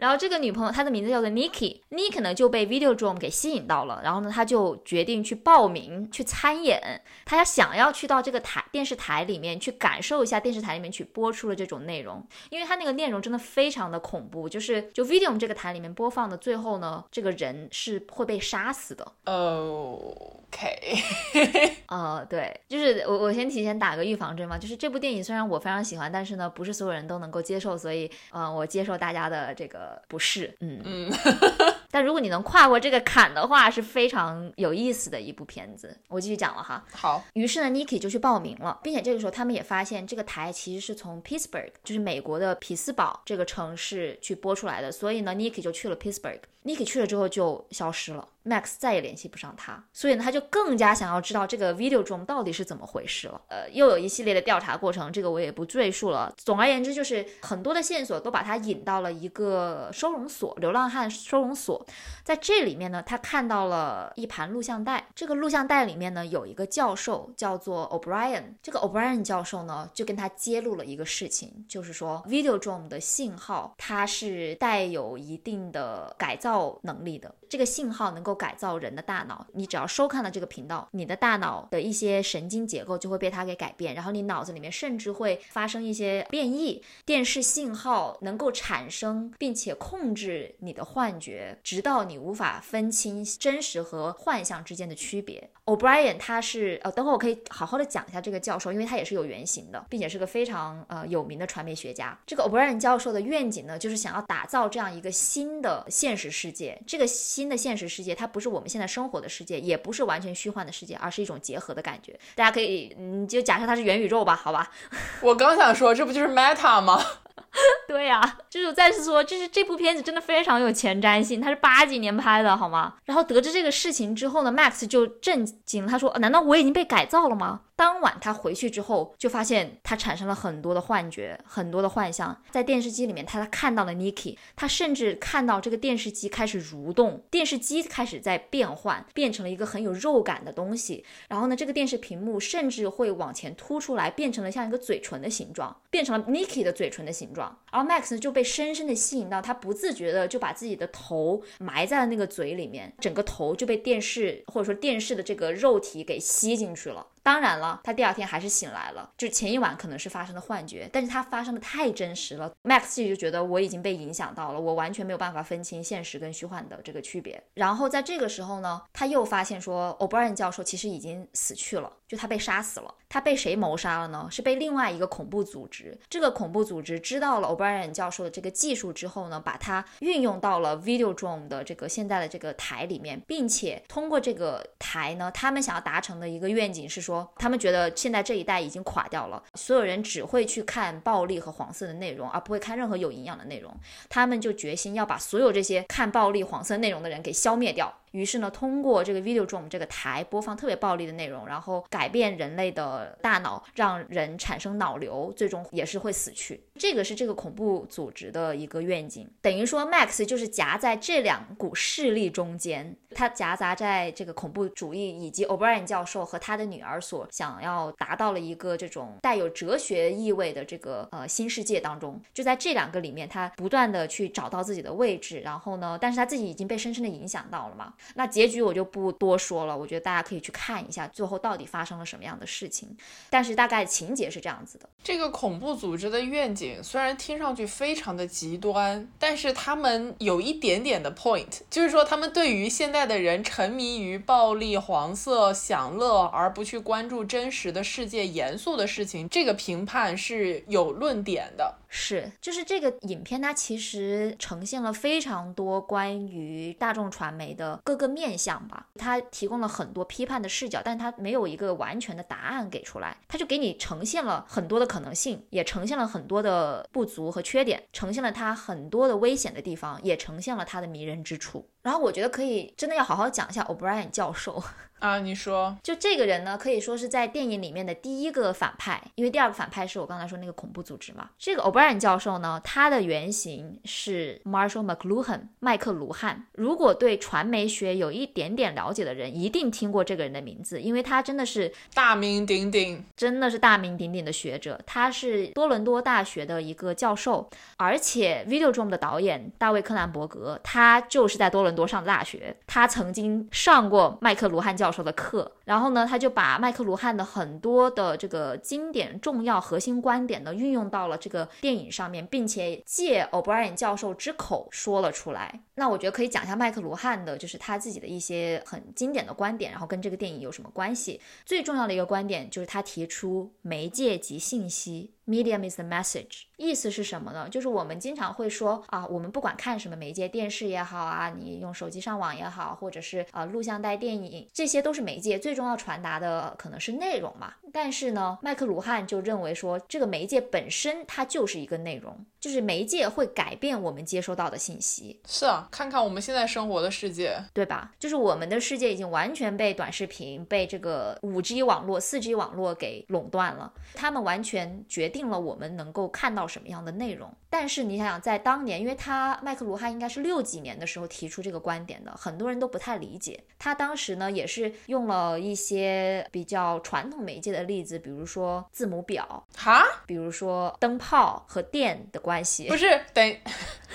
然后这个女朋友她的名字叫做 Nikki，Nikki 呢就被 Videodrome 给吸引到了，然后呢她就决定去报名去参演，她要想要去到这个台电视台里面去感受一下电视台里面去播出的这种内容，因为他那个内容真的非常的恐怖，就是就 Videodrome 这个台里面播放的最后呢，这个人是会被杀死的。OK，呃，对，就是我我先提前打个预防针嘛，就是这部电影虽然我非常喜欢，但是呢，不是所有人都能够接受，所以呃，我接受大家的这个不是，嗯嗯，但如果你能跨过这个坎的话，是非常有意思的一部片子。我继续讲了哈，好，于是呢，Niki 就去报名了，并且这个时候他们也发现这个台其实是从 Pittsburgh，就是美国的匹斯堡这个城市去播出来的，所以呢，Niki 就去了 Pittsburgh。Niki 去了之后就消失了，Max 再也联系不上他，所以呢，他就更加想要知道这个 Videodrome 到底是怎么回事了。呃，又有一系列的调查过程，这个我也不赘述了。总而言之，就是很多的线索都把他引到了一个收容所，流浪汉收容所。在这里面呢，他看到了一盘录像带，这个录像带里面呢有一个教授叫做 O'Brien，这个 O'Brien 教授呢就跟他揭露了一个事情，就是说 Videodrome 的信号它是带有一定的改造造能力的，这个信号能够改造人的大脑，你只要收看了这个频道，你的大脑的一些神经结构就会被它给改变，然后你脑子里面甚至会发生一些变异，电视信号能够产生并且控制你的幻觉，直到你无法分清真实和幻象之间的区别。O'Brien 他是呃，等会我可以好好的讲一下这个教授，因为他也是有原型的，并且是个非常呃有名的传媒学家。这个 O'Brien 教授的愿景呢，就是想要打造这样一个新的现实世界。这个新的现实世界，它不是我们现在生活的世界，也不是完全虚幻的世界，而是一种结合的感觉。大家可以，你就假设它是元宇宙吧，好吧？我刚想说，这不就是 Meta 吗？对呀、就是再次说，就是这部片子真的非常有前瞻性，它是八几年拍的，好吗？然后得知这个事情之后呢，Max 就震惊，他说：“难道我已经被改造了吗？”当晚他回去之后，就发现他产生了很多的幻觉，很多的幻象。在电视机里面，他看到了 Niki，他甚至看到这个电视机开始蠕动，电视机开始在变换，变成了一个很有肉感的东西。然后呢，这个电视屏幕甚至会往前凸出来，变成了像一个嘴唇的形状，变成了 Niki 的嘴唇的形状。然后 Max 就被深深的吸引到，他不自觉的就把自己的头埋在了那个嘴里面，整个头就被电视或者说电视的这个肉体给吸进去了。当然了，他第二天还是醒来了，就前一晚可能是发生的幻觉，但是他发生的太真实了，Max 自己就觉得我已经被影响到了，我完全没有办法分清现实跟虚幻的这个区别。然后在这个时候呢，他又发现说，O'Brien 教授其实已经死去了，就他被杀死了。他被谁谋杀了呢？是被另外一个恐怖组织。这个恐怖组织知道了 O'Brien 教授的这个技术之后呢，把它运用到了 Videodrome 的这个现在的这个台里面，并且通过这个台呢，他们想要达成的一个愿景是说，他们觉得现在这一代已经垮掉了，所有人只会去看暴力和黄色的内容，而不会看任何有营养的内容。他们就决心要把所有这些看暴力、黄色内容的人给消灭掉。于是呢，通过这个 Videodrome 这个台播放特别暴力的内容，然后改变人类的大脑，让人产生脑瘤，最终也是会死去。这个是这个恐怖组织的一个愿景，等于说 Max 就是夹在这两股势力中间，他夹杂在这个恐怖主义以及 O'Brien 教授和他的女儿所想要达到了一个这种带有哲学意味的这个呃新世界当中。就在这两个里面，他不断的去找到自己的位置，然后呢，但是他自己已经被深深的影响到了嘛。那结局我就不多说了，我觉得大家可以去看一下最后到底发生了什么样的事情。但是大概情节是这样子的。这个恐怖组织的愿景虽然听上去非常的极端，但是他们有一点点的 point，就是说他们对于现在的人沉迷于暴力、黄色、享乐，而不去关注真实的世界、严肃的事情，这个评判是有论点的。是，就是这个影片，它其实呈现了非常多关于大众传媒的各个面向吧。它提供了很多批判的视角，但它没有一个完全的答案给出来，它就给你呈现了很多的可能性，也呈现了很多的不足和缺点，呈现了它很多的危险的地方，也呈现了它的迷人之处。然后我觉得可以真的要好好讲一下 O'Brien 教授。啊，你说，就这个人呢，可以说是在电影里面的第一个反派，因为第二个反派是我刚才说那个恐怖组织嘛。这个 O'Brien 教授呢，他的原型是 Marshall McLuhan 麦克卢汉。如果对传媒学有一点点了解的人，一定听过这个人的名字，因为他真的是大名鼎鼎，真的是大名鼎鼎的学者。他是多伦多大学的一个教授，而且 Videodrome 的导演大卫柯南伯格，他就是在多伦多上的大学，他曾经上过麦克卢汉教。教授的课，然后呢，他就把麦克卢汉的很多的这个经典、重要、核心观点呢，运用到了这个电影上面，并且借 O'Brien 教授之口说了出来。那我觉得可以讲一下麦克卢汉的，就是他自己的一些很经典的观点，然后跟这个电影有什么关系？最重要的一个观点就是他提出媒介及信息。Medium is the message，意思是什么呢？就是我们经常会说啊，我们不管看什么媒介，电视也好啊，你用手机上网也好，或者是啊录像带电影，这些都是媒介，最终要传达的可能是内容嘛。但是呢，麦克卢汉就认为说，这个媒介本身它就是一个内容，就是媒介会改变我们接收到的信息。是啊，看看我们现在生活的世界，对吧？就是我们的世界已经完全被短视频、被这个五 G 网络、四 G 网络给垄断了，他们完全决定。定了我们能够看到什么样的内容，但是你想想，在当年，因为他麦克卢汉应该是六几年的时候提出这个观点的，很多人都不太理解。他当时呢也是用了一些比较传统媒介的例子，比如说字母表，哈，比如说灯泡和电的关系。不是，等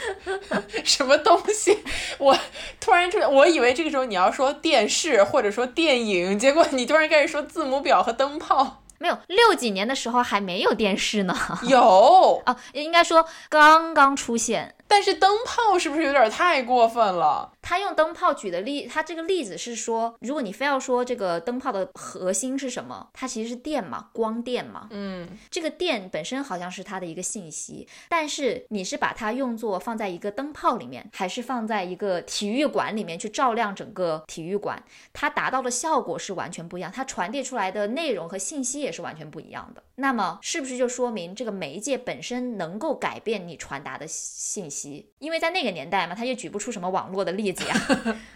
什么东西？我突然就我以为这个时候你要说电视或者说电影，结果你突然开始说字母表和灯泡。没有六几年的时候还没有电视呢，有啊，应该说刚刚出现。但是灯泡是不是有点太过分了？他用灯泡举的例，他这个例子是说，如果你非要说这个灯泡的核心是什么，它其实是电嘛，光电嘛。嗯，这个电本身好像是它的一个信息，但是你是把它用作放在一个灯泡里面，还是放在一个体育馆里面去照亮整个体育馆，它达到的效果是完全不一样，它传递出来的内容和信息也是完全不一样的。那么是不是就说明这个媒介本身能够改变你传达的信息？因为在那个年代嘛，他也举不出什么网络的例子呀。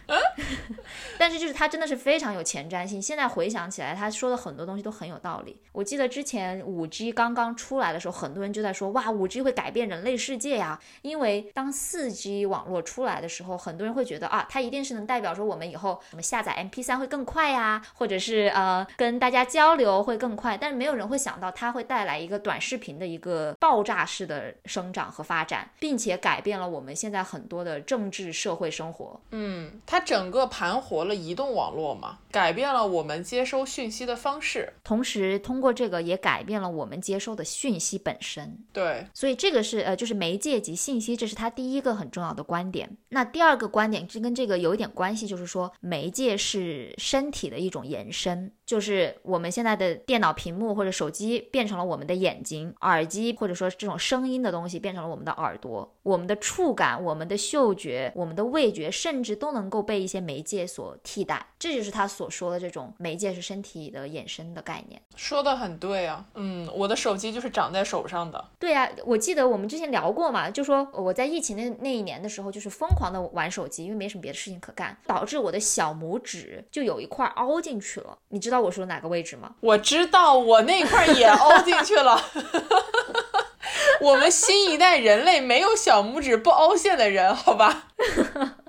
但是就是他真的是非常有前瞻性。现在回想起来，他说的很多东西都很有道理。我记得之前五 G 刚刚出来的时候，很多人就在说哇，五 G 会改变人类世界呀。因为当四 G 网络出来的时候，很多人会觉得啊，它一定是能代表说我们以后什么下载 MP3 会更快呀，或者是呃跟大家交流会更快。但是没有人会想到它会带来一个短视频的一个爆炸式的生长和发展，并且改变了我们现在很多的政治社会生活。嗯，它整个盘活了移动网络嘛，改变了我们接收讯息的方式，同时通过这个也改变了我们接收的讯息本身。对，所以这个是呃，就是媒介及信息，这是它第一个很重要的观点。那第二个观点这跟这个有一点关系，就是说媒介是身体的一种延伸，就是我们现在的电脑屏幕或者手机变成了我们的眼睛，耳机或者说这种声音的东西变成了我们的耳朵，我们的触感、我们的嗅觉、我们的味觉，甚至都能够被一些媒介所替代。这就是他所说的这种媒介是身体的衍生的概念。说的很对啊，嗯，我的手机就是长在手上的。对呀，我记得我们之前聊过嘛，就说我在疫情那那一年的时候，就是疯狂的玩手机，因为没什么别的事情可干，导致我的小拇指就有一块凹进去了。你知道我说哪个位置吗？我知道，我那块也凹进去了。我们新一代人类没有小拇指不凹陷的人，好吧？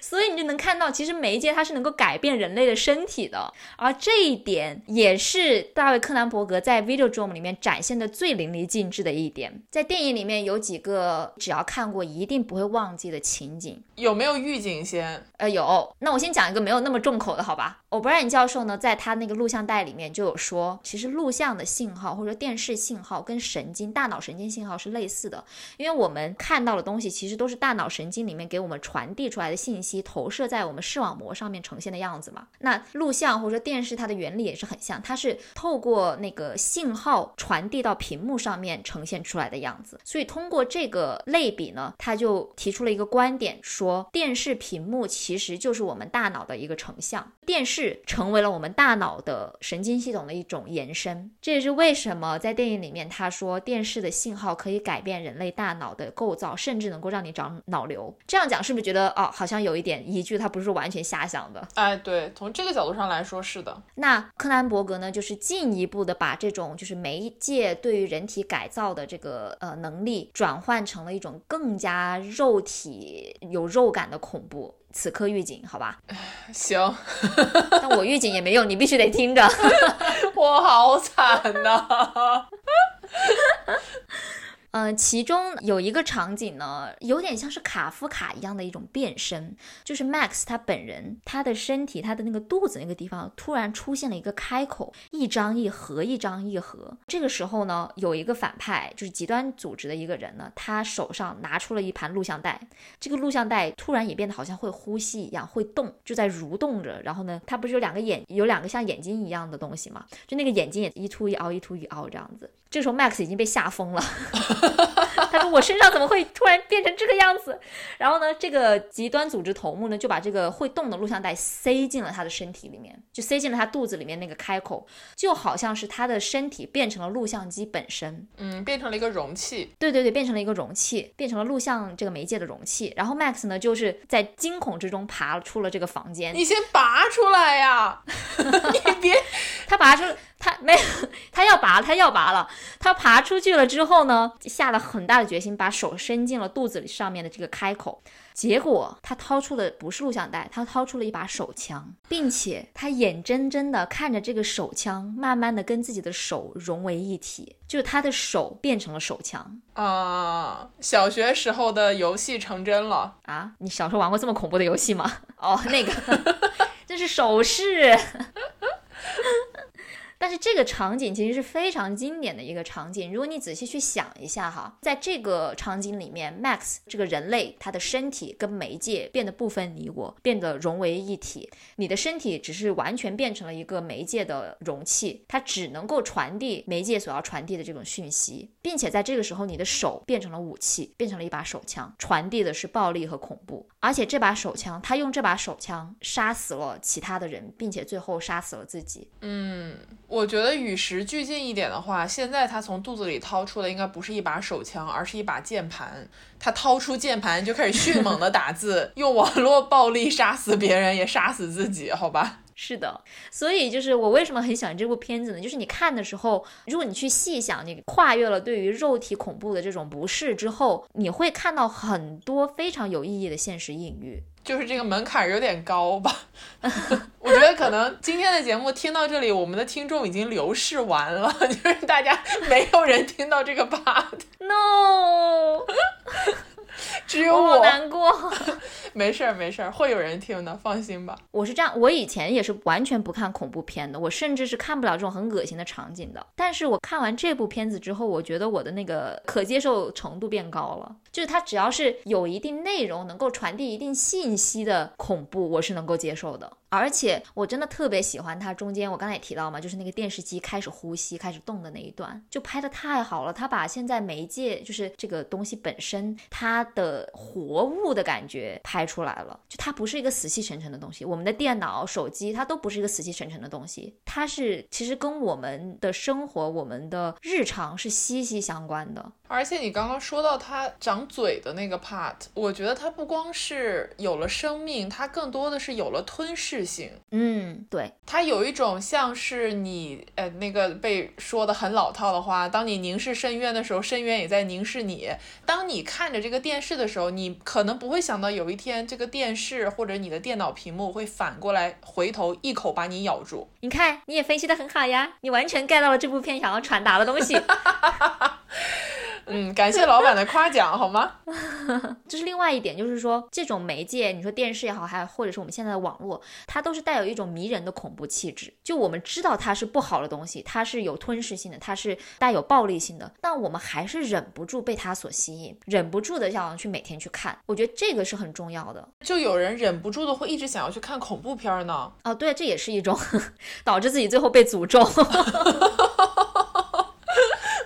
所以你就能看到，其实媒介它是能够改变人类的身体的，而这一点也是大卫·柯南伯格在《Video Dream》里面展现的最淋漓尽致的一点。在电影里面有几个只要看过一定不会忘记的情景，有没有预警先？呃，有。那我先讲一个没有那么重口的，好吧？O'Brien 教授呢，在他那个录像带里面就有说，其实录像的信号或者电视信号跟神经、大脑神经信号是类似的，因为我们看到的东西其实都是大脑神经里面给我们传递出来的信息。投射在我们视网膜上面呈现的样子嘛，那录像或者说电视它的原理也是很像，它是透过那个信号传递到屏幕上面呈现出来的样子。所以通过这个类比呢，他就提出了一个观点，说电视屏幕其实就是我们大脑的一个成像，电视成为了我们大脑的神经系统的一种延伸。这也是为什么在电影里面他说电视的信号可以改变人类大脑的构造，甚至能够让你长脑瘤。这样讲是不是觉得哦，好像有一。点依据，他不是完全瞎想的。哎，对，从这个角度上来说是的。那柯南伯格呢，就是进一步的把这种就是媒介对于人体改造的这个呃能力，转换成了一种更加肉体有肉感的恐怖。此刻预警，好吧？行，但我预警也没用，你必须得听着。我好惨呐！呃，其中有一个场景呢，有点像是卡夫卡一样的一种变身，就是 Max 他本人，他的身体，他的那个肚子那个地方突然出现了一个开口，一张一合，一张一合。这个时候呢，有一个反派，就是极端组织的一个人呢，他手上拿出了一盘录像带，这个录像带突然也变得好像会呼吸一样，会动，就在蠕动着。然后呢，他不是有两个眼，有两个像眼睛一样的东西嘛？就那个眼睛也一凸一凹，一凸一凹这样子。这时候 Max 已经被吓疯了。他说：“我身上怎么会突然变成这个样子？”然后呢，这个极端组织头目呢，就把这个会动的录像带塞进了他的身体里面，就塞进了他肚子里面那个开口，就好像是他的身体变成了录像机本身。嗯，变成了一个容器。对对对，变成了一个容器，变成了录像这个媒介的容器。然后 Max 呢，就是在惊恐之中爬出了这个房间。你先拔出来呀！你别，他拔出。他没有，他要拔，他要拔了。他爬出去了之后呢，下了很大的决心，把手伸进了肚子里上面的这个开口。结果他掏出的不是录像带，他掏出了一把手枪，并且他眼睁睁的看着这个手枪慢慢的跟自己的手融为一体，就是他的手变成了手枪啊！小学时候的游戏成真了啊！你小时候玩过这么恐怖的游戏吗？哦，那个，这是手势。但是这个场景其实是非常经典的一个场景。如果你仔细去想一下哈，在这个场景里面，Max 这个人类他的身体跟媒介变得不分你我，变得融为一体。你的身体只是完全变成了一个媒介的容器，它只能够传递媒介所要传递的这种讯息，并且在这个时候，你的手变成了武器，变成了一把手枪，传递的是暴力和恐怖。而且这把手枪，他用这把手枪杀死了其他的人，并且最后杀死了自己。嗯。我觉得与时俱进一点的话，现在他从肚子里掏出的应该不是一把手枪，而是一把键盘。他掏出键盘就开始迅猛的打字，用网络暴力杀死别人，也杀死自己，好吧？是的，所以就是我为什么很喜欢这部片子呢？就是你看的时候，如果你去细想，你跨越了对于肉体恐怖的这种不适之后，你会看到很多非常有意义的现实隐喻。就是这个门槛有点高吧？我觉得可能今天的节目听到这里，我们的听众已经流逝完了，就是大家没有人听到这个 part。No。只有我难过，没事儿没事儿，会有人听的，放心吧。我是这样，我以前也是完全不看恐怖片的，我甚至是看不了这种很恶心的场景的。但是我看完这部片子之后，我觉得我的那个可接受程度变高了，就是它只要是有一定内容，能够传递一定信息的恐怖，我是能够接受的。而且我真的特别喜欢它中间，我刚才也提到嘛，就是那个电视机开始呼吸、开始动的那一段，就拍的太好了。他把现在媒介，就是这个东西本身，它的活物的感觉拍出来了。就它不是一个死气沉沉的东西，我们的电脑、手机，它都不是一个死气沉沉的东西，它是其实跟我们的生活、我们的日常是息息相关的。而且你刚刚说到它长嘴的那个 part，我觉得它不光是有了生命，它更多的是有了吞噬性。嗯，对，它有一种像是你，呃，那个被说的很老套的话，当你凝视深渊的时候，深渊也在凝视你。当你看着这个电视的时候，你可能不会想到有一天这个电视或者你的电脑屏幕会反过来回头一口把你咬住。你看，你也分析的很好呀，你完全 get 到了这部片想要传达的东西。嗯，感谢老板的夸奖，好吗？这是另外一点，就是说这种媒介，你说电视也好，还或者是我们现在的网络，它都是带有一种迷人的恐怖气质。就我们知道它是不好的东西，它是有吞噬性的，它是带有暴力性的，但我们还是忍不住被它所吸引，忍不住的想要去每天去看。我觉得这个是很重要的。就有人忍不住的会一直想要去看恐怖片呢？哦，对，这也是一种 导致自己最后被诅咒。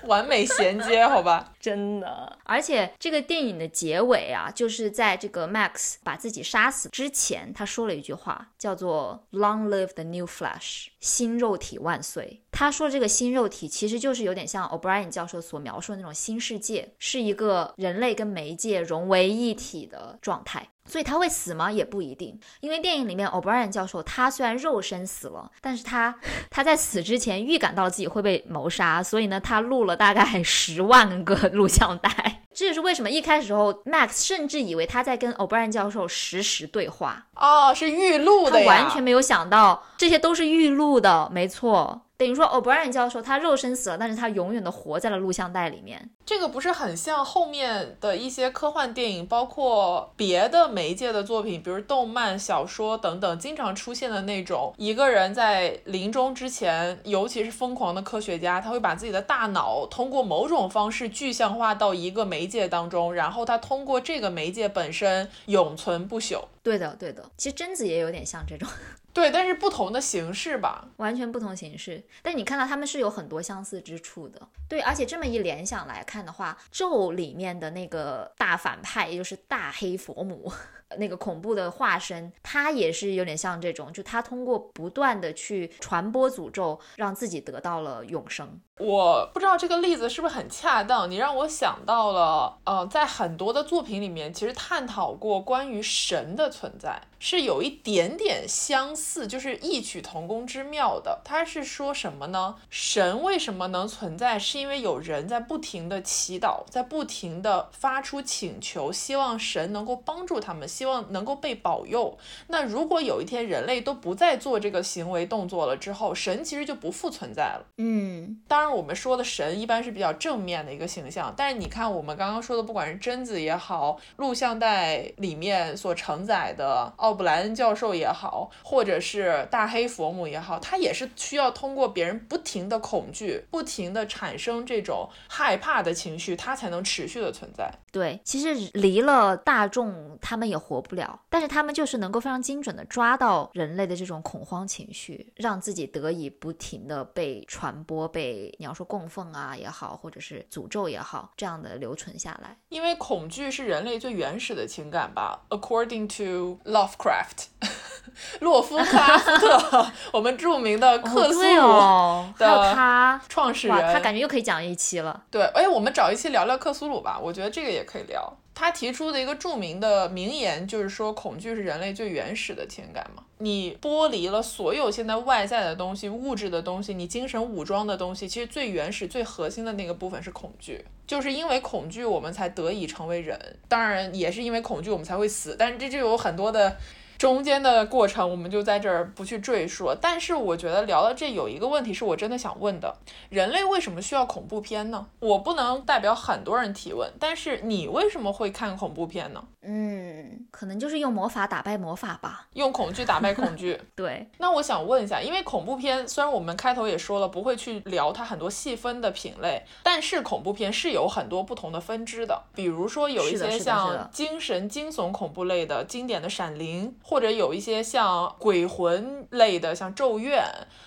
完美衔接，好吧，真的。而且这个电影的结尾啊，就是在这个 Max 把自己杀死之前，他说了一句话，叫做 “Long live the new flesh”，新肉体万岁。他说这个新肉体其实就是有点像 O'Brien 教授所描述的那种新世界，是一个人类跟媒介融为一体的状态。所以他会死吗？也不一定，因为电影里面 O'Brien 教授他虽然肉身死了，但是他 他在死之前预感到自己会被谋杀，所以呢，他录了大概十万个录像带。这也是为什么一开始时候 Max 甚至以为他在跟 O'Brien 教授实时对话哦，是预录的呀，完全没有想到这些都是预录的，没错。等于说，O'Brien 教授他肉身死了，但是他永远的活在了录像带里面。这个不是很像后面的一些科幻电影，包括别的媒介的作品，比如动漫、小说等等，经常出现的那种一个人在临终之前，尤其是疯狂的科学家，他会把自己的大脑通过某种方式具象化到一个媒介当中，然后他通过这个媒介本身永存不朽。对的，对的。其实贞子也有点像这种。对，但是不同的形式吧，完全不同形式。但你看到他们是有很多相似之处的。对，而且这么一联想来看的话，咒里面的那个大反派，也就是大黑佛母。那个恐怖的化身，他也是有点像这种，就他通过不断的去传播诅咒，让自己得到了永生。我不知道这个例子是不是很恰当，你让我想到了，呃，在很多的作品里面，其实探讨过关于神的存在，是有一点点相似，就是异曲同工之妙的。他是说什么呢？神为什么能存在？是因为有人在不停的祈祷，在不停的发出请求，希望神能够帮助他们。希望能够被保佑。那如果有一天人类都不再做这个行为动作了之后，神其实就不复存在了。嗯，当然我们说的神一般是比较正面的一个形象，但是你看我们刚刚说的，不管是贞子也好，录像带里面所承载的奥布莱恩教授也好，或者是大黑佛母也好，他也是需要通过别人不停的恐惧，不停的产生这种害怕的情绪，他才能持续的存在。对，其实离了大众，他们也活不了。但是他们就是能够非常精准的抓到人类的这种恐慌情绪，让自己得以不停的被传播，被你要说供奉啊也好，或者是诅咒也好，这样的留存下来。因为恐惧是人类最原始的情感吧？According to Lovecraft，洛夫克拉夫特，我们著名的克苏鲁的他创始人，他感觉又可以讲一期了。对，哎，我们找一期聊聊克苏鲁吧，我觉得这个也可以聊。他提出的一个著名的名言就是说，恐惧是人类最原始的情感嘛。你剥离了所有现在外在的东西、物质的东西，你精神武装的东西，其实最原始、最核心的那个部分是恐惧。就是因为恐惧，我们才得以成为人。当然，也是因为恐惧，我们才会死。但是这就有很多的。中间的过程我们就在这儿不去赘述，但是我觉得聊到这有一个问题是我真的想问的：人类为什么需要恐怖片呢？我不能代表很多人提问，但是你为什么会看恐怖片呢？嗯，可能就是用魔法打败魔法吧，用恐惧打败恐惧。对，那我想问一下，因为恐怖片虽然我们开头也说了不会去聊它很多细分的品类，但是恐怖片是有很多不同的分支的，比如说有一些像精神惊悚恐怖类的经典的《闪灵》。或者有一些像鬼魂类的，像《咒怨》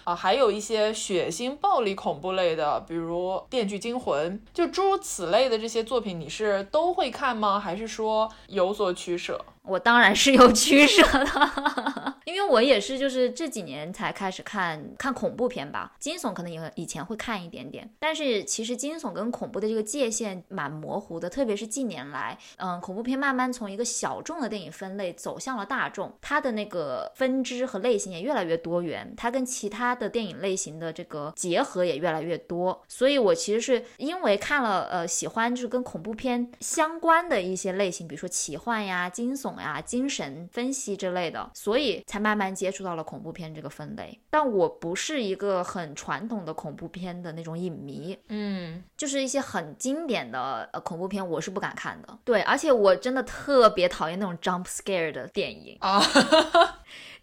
啊，还有一些血腥暴力恐怖类的，比如《电锯惊魂》，就诸如此类的这些作品，你是都会看吗？还是说有有所取舍？我当然是有取舍的，因为我也是就是这几年才开始看看恐怖片吧，惊悚可能也以前会看一点点，但是其实惊悚跟恐怖的这个界限蛮模糊的，特别是近年来，嗯，恐怖片慢慢从一个小众的电影分类走向了大众，它的那个分支和类型也越来越多元，它跟其他的电影类型的这个结合也越来越多，所以我其实是因为看了呃喜欢就是跟恐怖片相关的一些类型，比如说奇幻呀、惊悚。呀，精神分析之类的，所以才慢慢接触到了恐怖片这个分类。但我不是一个很传统的恐怖片的那种影迷，嗯，就是一些很经典的呃恐怖片，我是不敢看的。对，而且我真的特别讨厌那种 jump scare 的电影啊。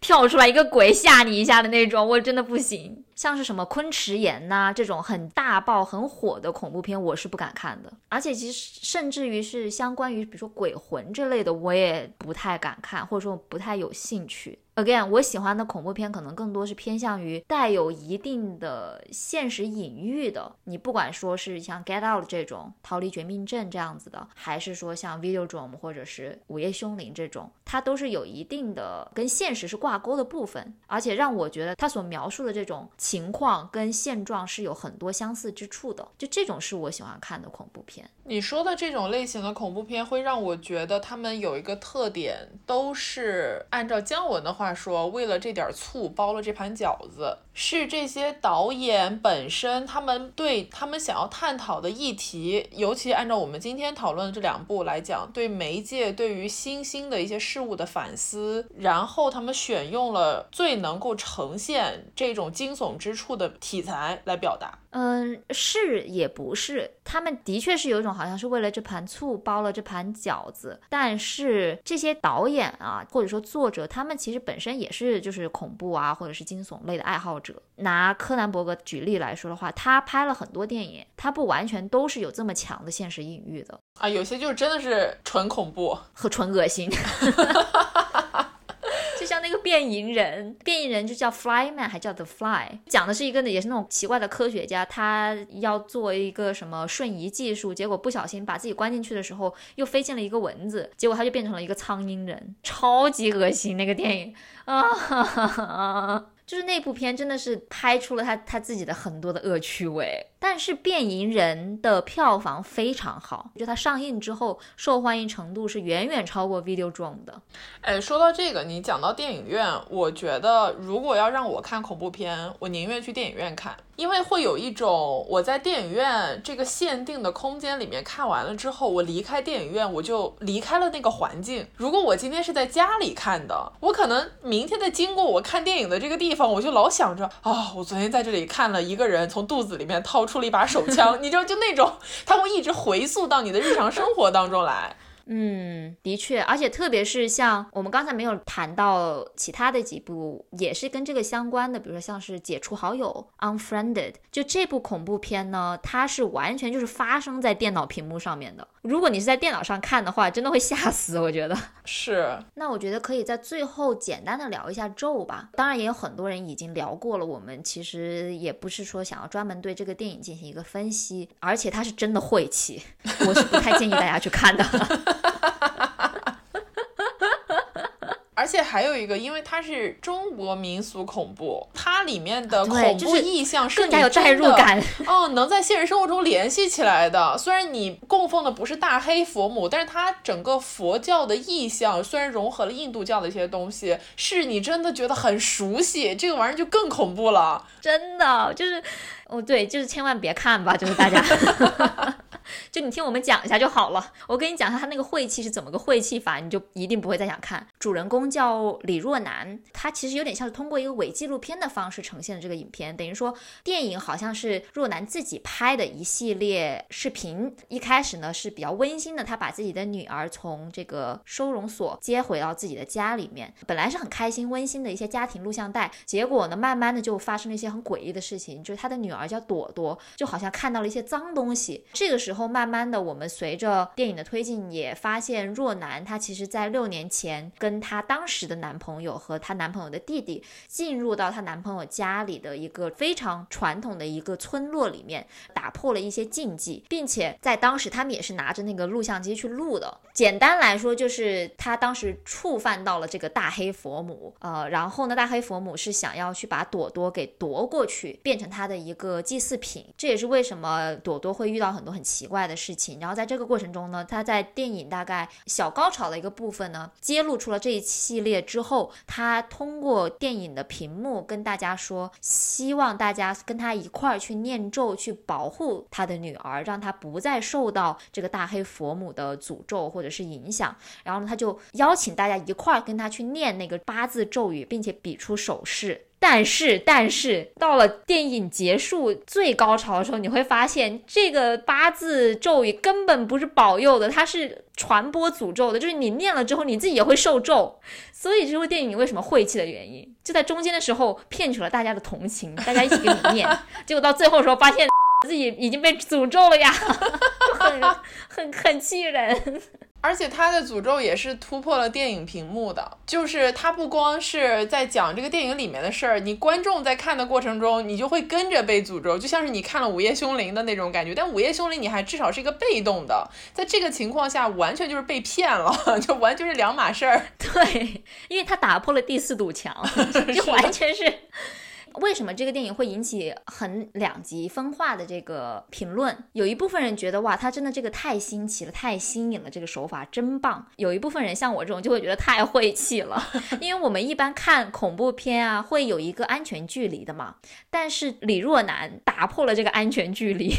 跳出来一个鬼吓你一下的那种，我真的不行。像是什么昆池岩呐这种很大爆很火的恐怖片，我是不敢看的。而且其实甚至于是相关于比如说鬼魂之类的，我也不太敢看，或者说不太有兴趣。Again，我喜欢的恐怖片可能更多是偏向于带有一定的现实隐喻的。你不管说是像《Get Out》这种逃离绝命镇这样子的，还是说像《Videodrome》或者是《午夜凶铃》这种，它都是有一定的跟现实是挂钩的部分，而且让我觉得它所描述的这种情况跟现状是有很多相似之处的。就这种是我喜欢看的恐怖片。你说的这种类型的恐怖片，会让我觉得他们有一个特点，都是按照姜文的话。话说，为了这点醋包了这盘饺子，是这些导演本身，他们对他们想要探讨的议题，尤其按照我们今天讨论的这两部来讲，对媒介对于新兴的一些事物的反思，然后他们选用了最能够呈现这种惊悚之处的题材来表达。嗯，是也不是，他们的确是有一种好像是为了这盘醋包了这盘饺子，但是这些导演啊，或者说作者，他们其实本身也是就是恐怖啊，或者是惊悚类的爱好者。拿柯南伯格举例来说的话，他拍了很多电影，他不完全都是有这么强的现实隐喻的啊，有些就是真的是纯恐怖和纯恶心。那个变蝇人，变蝇人就叫 Flyman，还叫 The Fly，讲的是一个呢，也是那种奇怪的科学家，他要做一个什么瞬移技术，结果不小心把自己关进去的时候，又飞进了一个蚊子，结果他就变成了一个苍蝇人，超级恶心那个电影。啊。就是那部片真的是拍出了他他自己的很多的恶趣味，但是《变蝇人》的票房非常好，就它上映之后受欢迎程度是远远超过《Videodrome》的。哎，说到这个，你讲到电影院，我觉得如果要让我看恐怖片，我宁愿去电影院看。因为会有一种我在电影院这个限定的空间里面看完了之后，我离开电影院我就离开了那个环境。如果我今天是在家里看的，我可能明天再经过我看电影的这个地方，我就老想着啊，我昨天在这里看了一个人从肚子里面掏出出了一把手枪，你知道就那种，他会一直回溯到你的日常生活当中来。嗯，的确，而且特别是像我们刚才没有谈到其他的几部，也是跟这个相关的，比如说像是解除好友 （Unfriended），就这部恐怖片呢，它是完全就是发生在电脑屏幕上面的。如果你是在电脑上看的话，真的会吓死，我觉得 是。那我觉得可以在最后简单的聊一下咒吧。当然，也有很多人已经聊过了。我们其实也不是说想要专门对这个电影进行一个分析，而且它是真的晦气，我是不太建议大家去看的。而且还有一个，因为它是中国民俗恐怖，它里面的恐怖意象是更加有代入感哦，能在现实生活中联系起来的。虽然你供奉的不是大黑佛母，但是它整个佛教的意象虽然融合了印度教的一些东西，是你真的觉得很熟悉，这个玩意儿就更恐怖了。真的就是哦，对，就是千万别看吧，就是大家。就你听我们讲一下就好了。我跟你讲一下他那个晦气是怎么个晦气法，你就一定不会再想看。主人公叫李若男，他其实有点像是通过一个伪纪录片的方式呈现的这个影片，等于说电影好像是若男自己拍的一系列视频。一开始呢是比较温馨的，他把自己的女儿从这个收容所接回到自己的家里面，本来是很开心温馨的一些家庭录像带。结果呢，慢慢的就发生了一些很诡异的事情，就是他的女儿叫朵朵，就好像看到了一些脏东西。这个时候。然后慢慢的，我们随着电影的推进，也发现若男她其实在六年前跟她当时的男朋友和她男朋友的弟弟进入到她男朋友家里的一个非常传统的一个村落里面，打破了一些禁忌，并且在当时他们也是拿着那个录像机去录的。简单来说，就是他当时触犯到了这个大黑佛母，呃，然后呢，大黑佛母是想要去把朵朵给夺过去，变成他的一个祭祀品。这也是为什么朵朵会遇到很多很奇。奇怪的事情，然后在这个过程中呢，他在电影大概小高潮的一个部分呢，揭露出了这一系列之后，他通过电影的屏幕跟大家说，希望大家跟他一块儿去念咒，去保护他的女儿，让他不再受到这个大黑佛母的诅咒或者是影响。然后呢，他就邀请大家一块儿跟他去念那个八字咒语，并且比出手势。但是，但是到了电影结束最高潮的时候，你会发现这个八字咒语根本不是保佑的，它是传播诅咒的。就是你念了之后，你自己也会受咒。所以，这部电影为什么晦气的原因，就在中间的时候骗取了大家的同情，大家一起给你念，结果到最后的时候发现自己已经被诅咒了呀，就很很很气人。而且他的诅咒也是突破了电影屏幕的，就是他不光是在讲这个电影里面的事儿，你观众在看的过程中，你就会跟着被诅咒，就像是你看了《午夜凶铃》的那种感觉。但《午夜凶铃》你还至少是一个被动的，在这个情况下完全就是被骗了，就完全是两码事儿。对，因为他打破了第四堵墙，就完全是。为什么这个电影会引起很两极分化的这个评论？有一部分人觉得哇，他真的这个太新奇了，太新颖了，这个手法真棒。有一部分人像我这种就会觉得太晦气了，因为我们一般看恐怖片啊，会有一个安全距离的嘛。但是李若男打破了这个安全距离，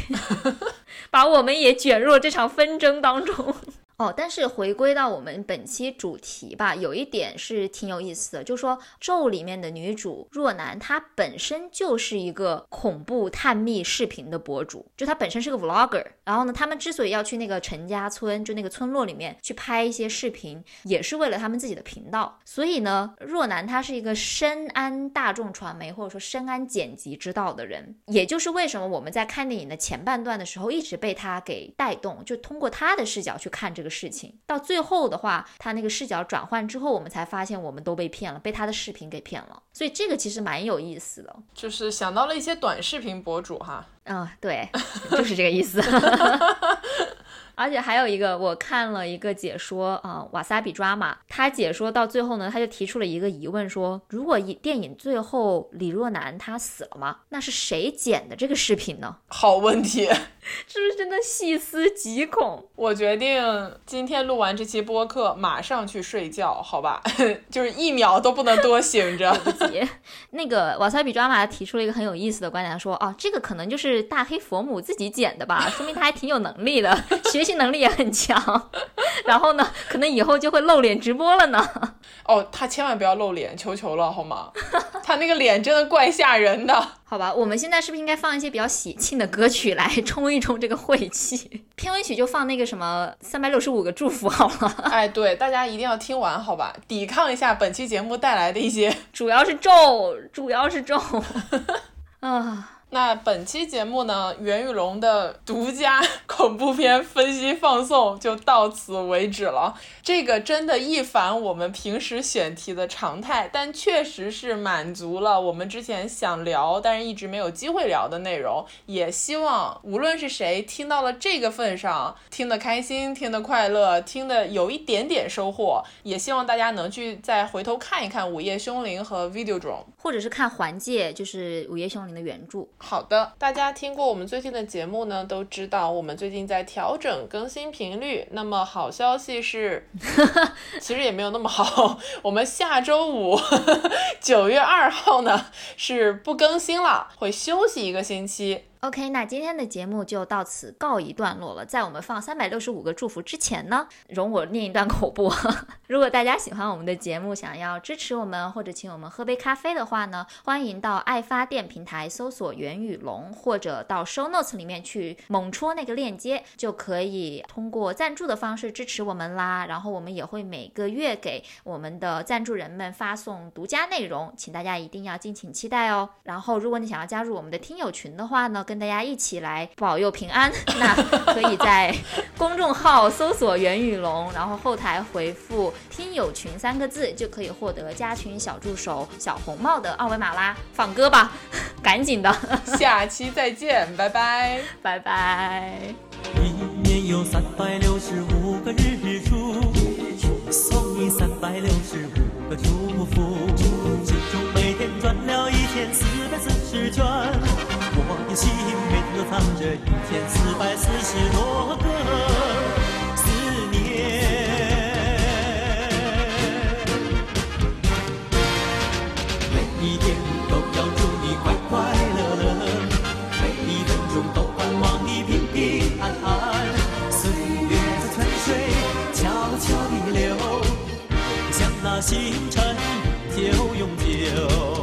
把我们也卷入了这场纷争当中。哦，但是回归到我们本期主题吧，有一点是挺有意思的，就说咒里面的女主若男，她本身就是一个恐怖探秘视频的博主，就她本身是个 vlogger。然后呢，他们之所以要去那个陈家村，就那个村落里面去拍一些视频，也是为了他们自己的频道。所以呢，若男他是一个深谙大众传媒或者说深谙剪辑之道的人，也就是为什么我们在看电影的前半段的时候，一直被他给带动，就通过他的视角去看这个。事情到最后的话，他那个视角转换之后，我们才发现我们都被骗了，被他的视频给骗了。所以这个其实蛮有意思的，就是想到了一些短视频博主哈。嗯，对，就是这个意思。而且还有一个，我看了一个解说啊，瓦萨比抓马，他解说到最后呢，他就提出了一个疑问，说如果电影最后李若男他死了吗？那是谁剪的这个视频呢？好问题，是不是真的细思极恐？我决定今天录完这期播客，马上去睡觉，好吧？就是一秒都不能多醒着。那个瓦萨比抓马提出了一个很有意思的观点，说哦，这个可能就是大黑佛母自己剪的吧，说明他还挺有能力的。学习能力也很强，然后呢，可能以后就会露脸直播了呢。哦，他千万不要露脸，求求了，好吗？他那个脸真的怪吓人的。好吧，我们现在是不是应该放一些比较喜庆的歌曲来冲一冲这个晦气？片尾曲就放那个什么三百六十五个祝福好了。哎，对，大家一定要听完，好吧？抵抗一下本期节目带来的一些，主要是咒，主要是咒啊。那本期节目呢，袁宇龙的独家 恐怖片分析放送就到此为止了。这个真的一反我们平时选题的常态，但确实是满足了我们之前想聊但是一直没有机会聊的内容。也希望无论是谁听到了这个份上，听得开心，听得快乐，听得有一点点收获，也希望大家能去再回头看一看《午夜凶铃》和《Video Drum》，或者是看《环界》，就是《午夜凶铃》的原著。好的，大家听过我们最近的节目呢，都知道我们最近在调整更新频率。那么好消息是，其实也没有那么好，我们下周五 九月二号呢是不更新了，会休息一个星期。OK，那今天的节目就到此告一段落了。在我们放三百六十五个祝福之前呢，容我念一段口播。如果大家喜欢我们的节目，想要支持我们或者请我们喝杯咖啡的话呢，欢迎到爱发电平台搜索袁宇龙，或者到 Show Notes 里面去猛戳那个链接，就可以通过赞助的方式支持我们啦。然后我们也会每个月给我们的赞助人们发送独家内容，请大家一定要敬请期待哦。然后如果你想要加入我们的听友群的话呢，跟跟大家一起来保佑平安，那可以在公众号搜索袁宇龙，然后后台回复“听友群”三个字，就可以获得加群小助手小红帽的二维码啦。放歌吧，赶紧的，下期再见，拜拜，拜拜。一年有三百六十五个日出，送你三百六十五个祝福，其中每天转了一千四百四十圈。心每天都藏着一千四百四十多个思念，每一天都要祝你快快乐乐，每一分钟都盼望你平平安安。岁月在泉水悄悄地流，像那星辰久永久。